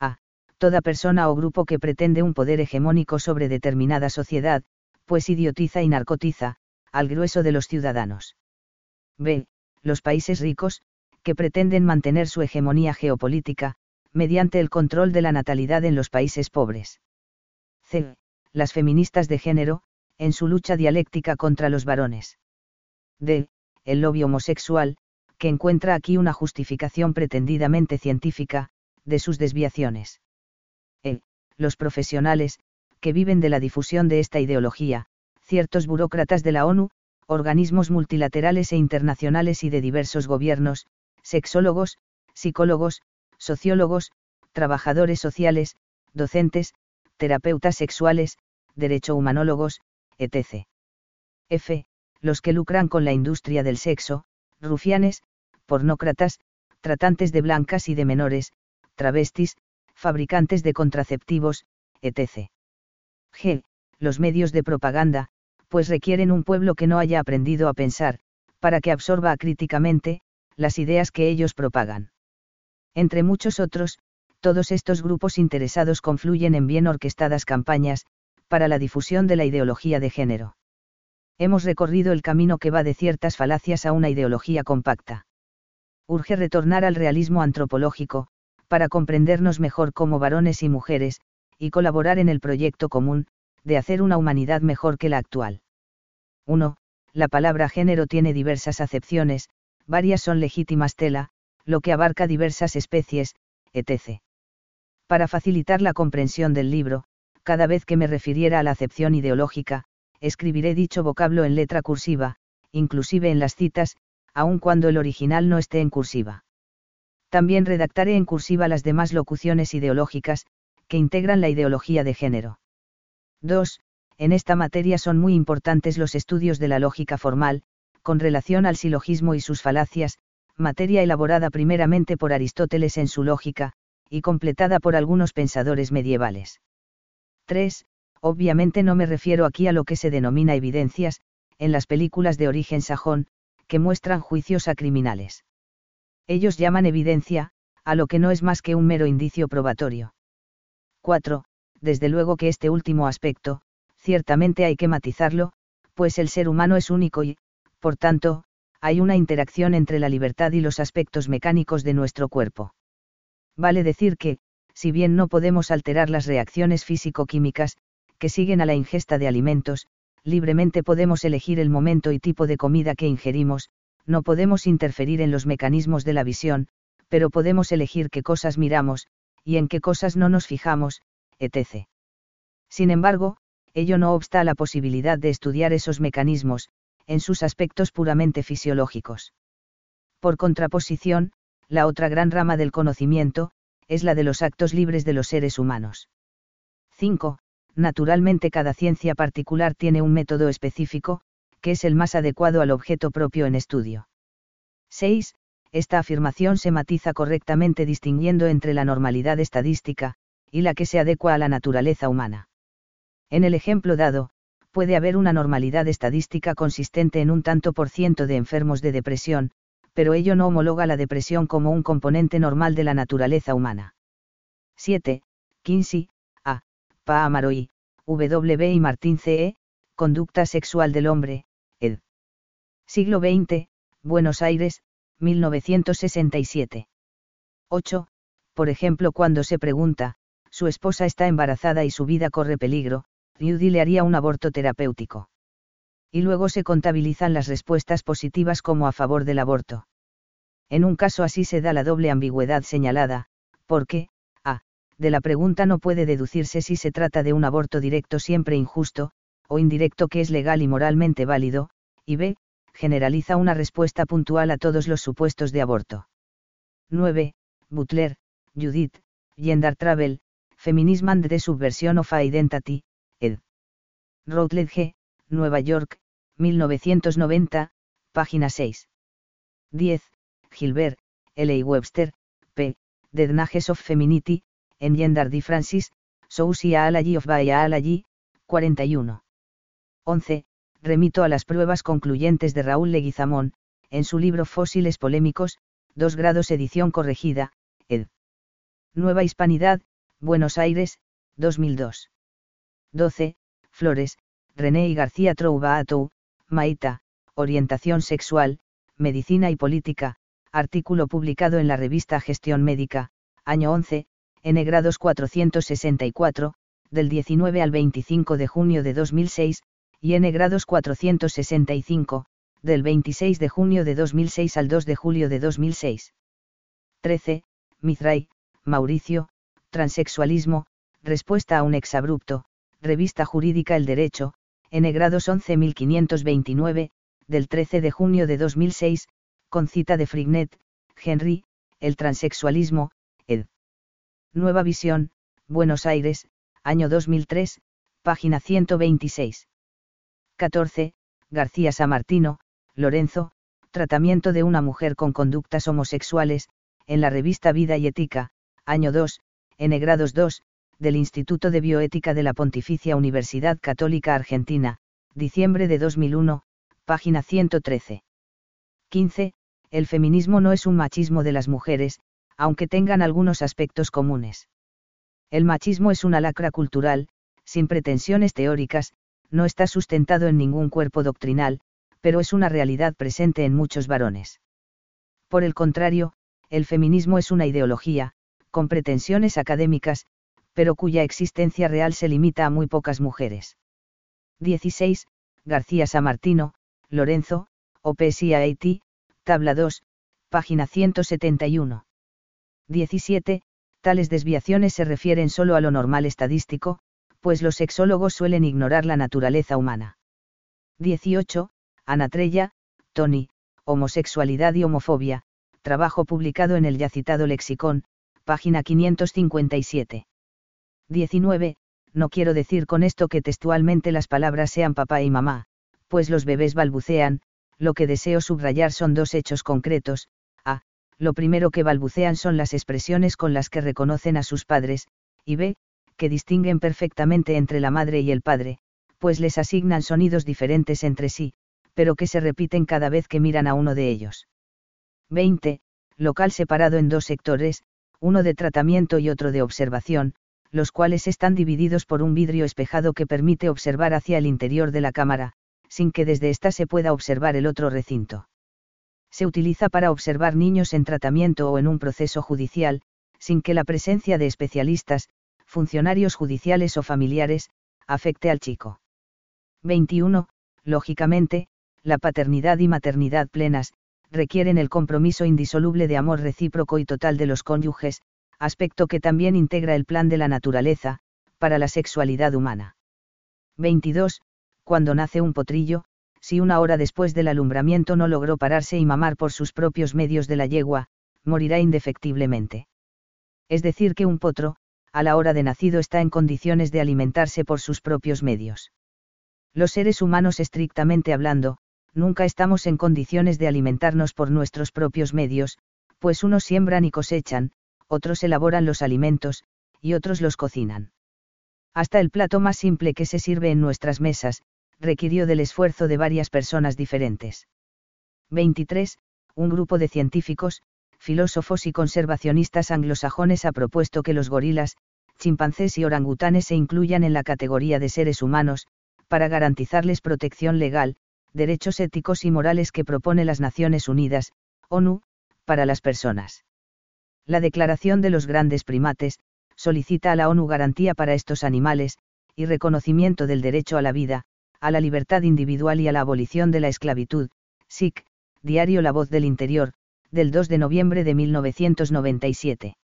a. toda persona o grupo que pretende un poder hegemónico sobre determinada sociedad, pues idiotiza y narcotiza, al grueso de los ciudadanos. b. los países ricos, que pretenden mantener su hegemonía geopolítica, mediante el control de la natalidad en los países pobres. c. las feministas de género, en su lucha dialéctica contra los varones. d. el lobby homosexual, que encuentra aquí una justificación pretendidamente científica, de sus desviaciones. E. Los profesionales, que viven de la difusión de esta ideología, ciertos burócratas de la ONU, organismos multilaterales e internacionales y de diversos gobiernos, sexólogos, psicólogos, sociólogos, trabajadores sociales, docentes, terapeutas sexuales, derecho humanólogos, etc. F. Los que lucran con la industria del sexo, rufianes, pornócratas, tratantes de blancas y de menores, travestis, fabricantes de contraceptivos, etc. G. Los medios de propaganda, pues requieren un pueblo que no haya aprendido a pensar, para que absorba críticamente, las ideas que ellos propagan. Entre muchos otros, todos estos grupos interesados confluyen en bien orquestadas campañas, para la difusión de la ideología de género. Hemos recorrido el camino que va de ciertas falacias a una ideología compacta urge retornar al realismo antropológico, para comprendernos mejor como varones y mujeres, y colaborar en el proyecto común, de hacer una humanidad mejor que la actual. 1. La palabra género tiene diversas acepciones, varias son legítimas tela, lo que abarca diversas especies, etc. Para facilitar la comprensión del libro, cada vez que me refiriera a la acepción ideológica, escribiré dicho vocablo en letra cursiva, inclusive en las citas, aun cuando el original no esté en cursiva. También redactaré en cursiva las demás locuciones ideológicas, que integran la ideología de género. 2. En esta materia son muy importantes los estudios de la lógica formal, con relación al silogismo y sus falacias, materia elaborada primeramente por Aristóteles en su lógica, y completada por algunos pensadores medievales. 3. Obviamente no me refiero aquí a lo que se denomina evidencias, en las películas de origen sajón, que muestran juicios a criminales. Ellos llaman evidencia, a lo que no es más que un mero indicio probatorio. 4. Desde luego que este último aspecto, ciertamente hay que matizarlo, pues el ser humano es único y, por tanto, hay una interacción entre la libertad y los aspectos mecánicos de nuestro cuerpo. Vale decir que, si bien no podemos alterar las reacciones físico-químicas, que siguen a la ingesta de alimentos, libremente podemos elegir el momento y tipo de comida que ingerimos, no podemos interferir en los mecanismos de la visión, pero podemos elegir qué cosas miramos, y en qué cosas no nos fijamos, etc. Sin embargo, ello no obsta a la posibilidad de estudiar esos mecanismos, en sus aspectos puramente fisiológicos. Por contraposición, la otra gran rama del conocimiento, es la de los actos libres de los seres humanos. 5 naturalmente cada ciencia particular tiene un método específico, que es el más adecuado al objeto propio en estudio. 6. Esta afirmación se matiza correctamente distinguiendo entre la normalidad estadística, y la que se adecua a la naturaleza humana. En el ejemplo dado, puede haber una normalidad estadística consistente en un tanto por ciento de enfermos de depresión, pero ello no homologa la depresión como un componente normal de la naturaleza humana. 7. Kinsey, Pa Amaroy, W. y Martín C. E., Conducta Sexual del Hombre, ed. Siglo XX, Buenos Aires, 1967. 8. Por ejemplo, cuando se pregunta, su esposa está embarazada y su vida corre peligro, Judy le haría un aborto terapéutico. Y luego se contabilizan las respuestas positivas como a favor del aborto. En un caso así se da la doble ambigüedad señalada, porque, de la pregunta no puede deducirse si se trata de un aborto directo siempre injusto, o indirecto que es legal y moralmente válido, y b. generaliza una respuesta puntual a todos los supuestos de aborto. 9. Butler, Judith, Gender Travel, Feminism and the Subversion of Identity, ed. Routledge, Nueva York, 1990, página 6. 10. Gilbert, L. Webster, p. The Nages of Femininity, en Gender Differences, Sociology of Biology, 41. 11. Remito a las pruebas concluyentes de Raúl Leguizamón, en su libro Fósiles Polémicos, 2 grados edición corregida, ed. Nueva Hispanidad, Buenos Aires, 2002. 12. Flores, René y García Troubaatou, Maita, Orientación Sexual, Medicina y Política, artículo publicado en la revista Gestión Médica, año 11, N grados 464, del 19 al 25 de junio de 2006, y N grados 465, del 26 de junio de 2006 al 2 de julio de 2006. 13. Mizray, Mauricio, Transexualismo, Respuesta a un exabrupto, Revista Jurídica El Derecho, N grados 11529, del 13 de junio de 2006, con cita de Frignet, Henry, El transexualismo, ed. Nueva Visión, Buenos Aires, año 2003, página 126. 14. García Samartino, Lorenzo, Tratamiento de una mujer con conductas homosexuales, en la revista Vida y Ética, año 2, N grados 2, del Instituto de Bioética de la Pontificia Universidad Católica Argentina, diciembre de 2001, página 113. 15. El feminismo no es un machismo de las mujeres, aunque tengan algunos aspectos comunes. El machismo es una lacra cultural, sin pretensiones teóricas, no está sustentado en ningún cuerpo doctrinal, pero es una realidad presente en muchos varones. Por el contrario, el feminismo es una ideología, con pretensiones académicas, pero cuya existencia real se limita a muy pocas mujeres. 16. García Samartino, Lorenzo, OPSIA Haití, tabla 2, página 171. 17. Tales desviaciones se refieren solo a lo normal estadístico, pues los sexólogos suelen ignorar la naturaleza humana. 18. Anatrella, Tony, Homosexualidad y homofobia, trabajo publicado en el ya citado lexicón, página 557. 19. No quiero decir con esto que textualmente las palabras sean papá y mamá, pues los bebés balbucean, lo que deseo subrayar son dos hechos concretos. Lo primero que balbucean son las expresiones con las que reconocen a sus padres, y B. Que distinguen perfectamente entre la madre y el padre, pues les asignan sonidos diferentes entre sí, pero que se repiten cada vez que miran a uno de ellos. 20. Local separado en dos sectores, uno de tratamiento y otro de observación, los cuales están divididos por un vidrio espejado que permite observar hacia el interior de la cámara, sin que desde ésta se pueda observar el otro recinto. Se utiliza para observar niños en tratamiento o en un proceso judicial, sin que la presencia de especialistas, funcionarios judiciales o familiares, afecte al chico. 21. Lógicamente, la paternidad y maternidad plenas, requieren el compromiso indisoluble de amor recíproco y total de los cónyuges, aspecto que también integra el plan de la naturaleza, para la sexualidad humana. 22. Cuando nace un potrillo, si una hora después del alumbramiento no logró pararse y mamar por sus propios medios de la yegua, morirá indefectiblemente. Es decir, que un potro, a la hora de nacido está en condiciones de alimentarse por sus propios medios. Los seres humanos estrictamente hablando, nunca estamos en condiciones de alimentarnos por nuestros propios medios, pues unos siembran y cosechan, otros elaboran los alimentos, y otros los cocinan. Hasta el plato más simple que se sirve en nuestras mesas, requirió del esfuerzo de varias personas diferentes. 23. Un grupo de científicos, filósofos y conservacionistas anglosajones ha propuesto que los gorilas, chimpancés y orangutanes se incluyan en la categoría de seres humanos, para garantizarles protección legal, derechos éticos y morales que propone las Naciones Unidas, ONU, para las personas. La Declaración de los Grandes Primates, solicita a la ONU garantía para estos animales, y reconocimiento del derecho a la vida, a la libertad individual y a la abolición de la esclavitud. SIC, Diario La Voz del Interior, del 2 de noviembre de 1997.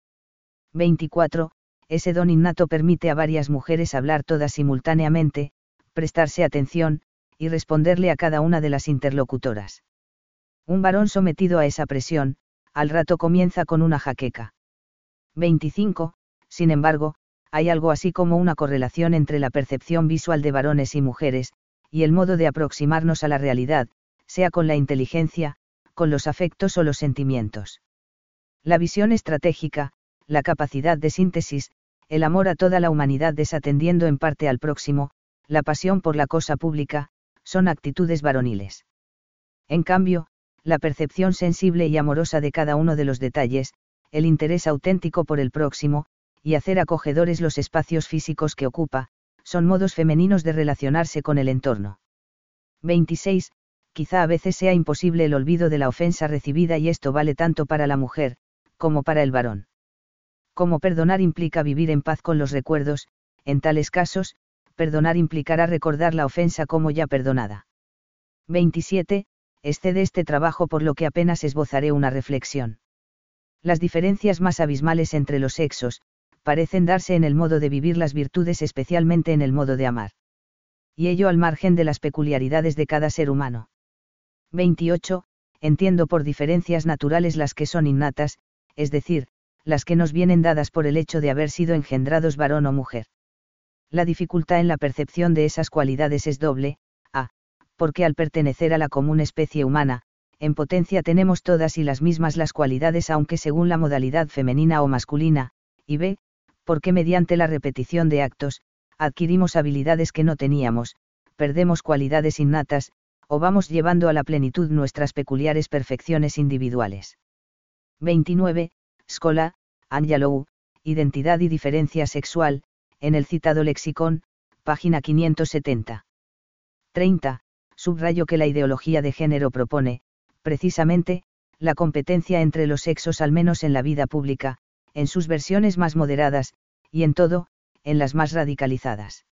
24. Ese don innato permite a varias mujeres hablar todas simultáneamente, prestarse atención, y responderle a cada una de las interlocutoras. Un varón sometido a esa presión, al rato comienza con una jaqueca. 25. Sin embargo, hay algo así como una correlación entre la percepción visual de varones y mujeres, y el modo de aproximarnos a la realidad, sea con la inteligencia, con los afectos o los sentimientos. La visión estratégica, la capacidad de síntesis, el amor a toda la humanidad desatendiendo en parte al próximo, la pasión por la cosa pública, son actitudes varoniles. En cambio, la percepción sensible y amorosa de cada uno de los detalles, el interés auténtico por el próximo, y hacer acogedores los espacios físicos que ocupa, son modos femeninos de relacionarse con el entorno. 26. Quizá a veces sea imposible el olvido de la ofensa recibida y esto vale tanto para la mujer, como para el varón. Como perdonar implica vivir en paz con los recuerdos, en tales casos, perdonar implicará recordar la ofensa como ya perdonada. 27 excede este trabajo por lo que apenas esbozaré una reflexión. Las diferencias más abismales entre los sexos, parecen darse en el modo de vivir las virtudes especialmente en el modo de amar. Y ello al margen de las peculiaridades de cada ser humano. 28. Entiendo por diferencias naturales las que son innatas, es decir, las que nos vienen dadas por el hecho de haber sido engendrados varón o mujer. La dificultad en la percepción de esas cualidades es doble, porque al pertenecer a la común especie humana, en potencia tenemos todas y las mismas las cualidades aunque según la modalidad femenina o masculina, y b, porque mediante la repetición de actos, adquirimos habilidades que no teníamos, perdemos cualidades innatas, o vamos llevando a la plenitud nuestras peculiares perfecciones individuales. 29. Scola, Angelou, Identidad y diferencia sexual, en el citado lexicón, página 570. 30 subrayo que la ideología de género propone, precisamente, la competencia entre los sexos al menos en la vida pública, en sus versiones más moderadas, y en todo, en las más radicalizadas.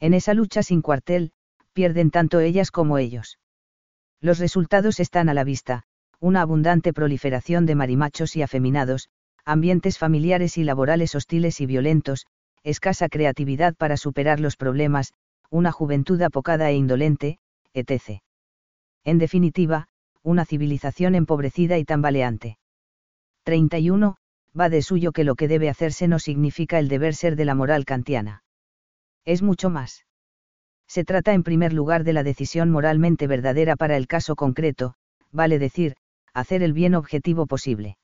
En esa lucha sin cuartel, pierden tanto ellas como ellos. Los resultados están a la vista, una abundante proliferación de marimachos y afeminados, ambientes familiares y laborales hostiles y violentos, escasa creatividad para superar los problemas, una juventud apocada e indolente, etc. En definitiva, una civilización empobrecida y tambaleante. 31. Va de suyo que lo que debe hacerse no significa el deber ser de la moral kantiana. Es mucho más. Se trata en primer lugar de la decisión moralmente verdadera para el caso concreto, vale decir, hacer el bien objetivo posible.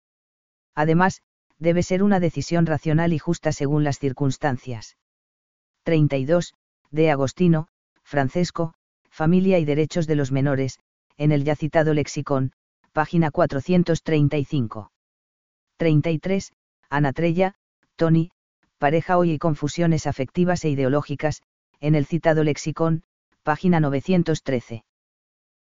Además, debe ser una decisión racional y justa según las circunstancias. 32. De Agostino, Francesco, Familia y Derechos de los Menores, en el ya citado lexicón, página 435. 33. Ana Trella, Tony, Pareja hoy y confusiones afectivas e ideológicas, en el citado lexicón, página 913.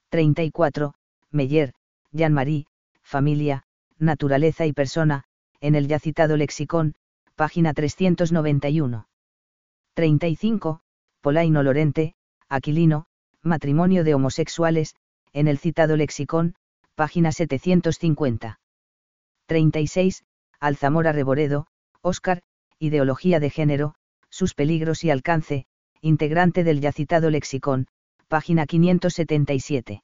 34. Meyer, Jean-Marie, Familia, Naturaleza y Persona, en el ya citado lexicón, página 391. 35. Polaino Lorente, Aquilino, Matrimonio de homosexuales, en el citado lexicón, página 750. 36. Alzamora Reboredo, Oscar, Ideología de Género, sus peligros y alcance, integrante del ya citado lexicón, página 577.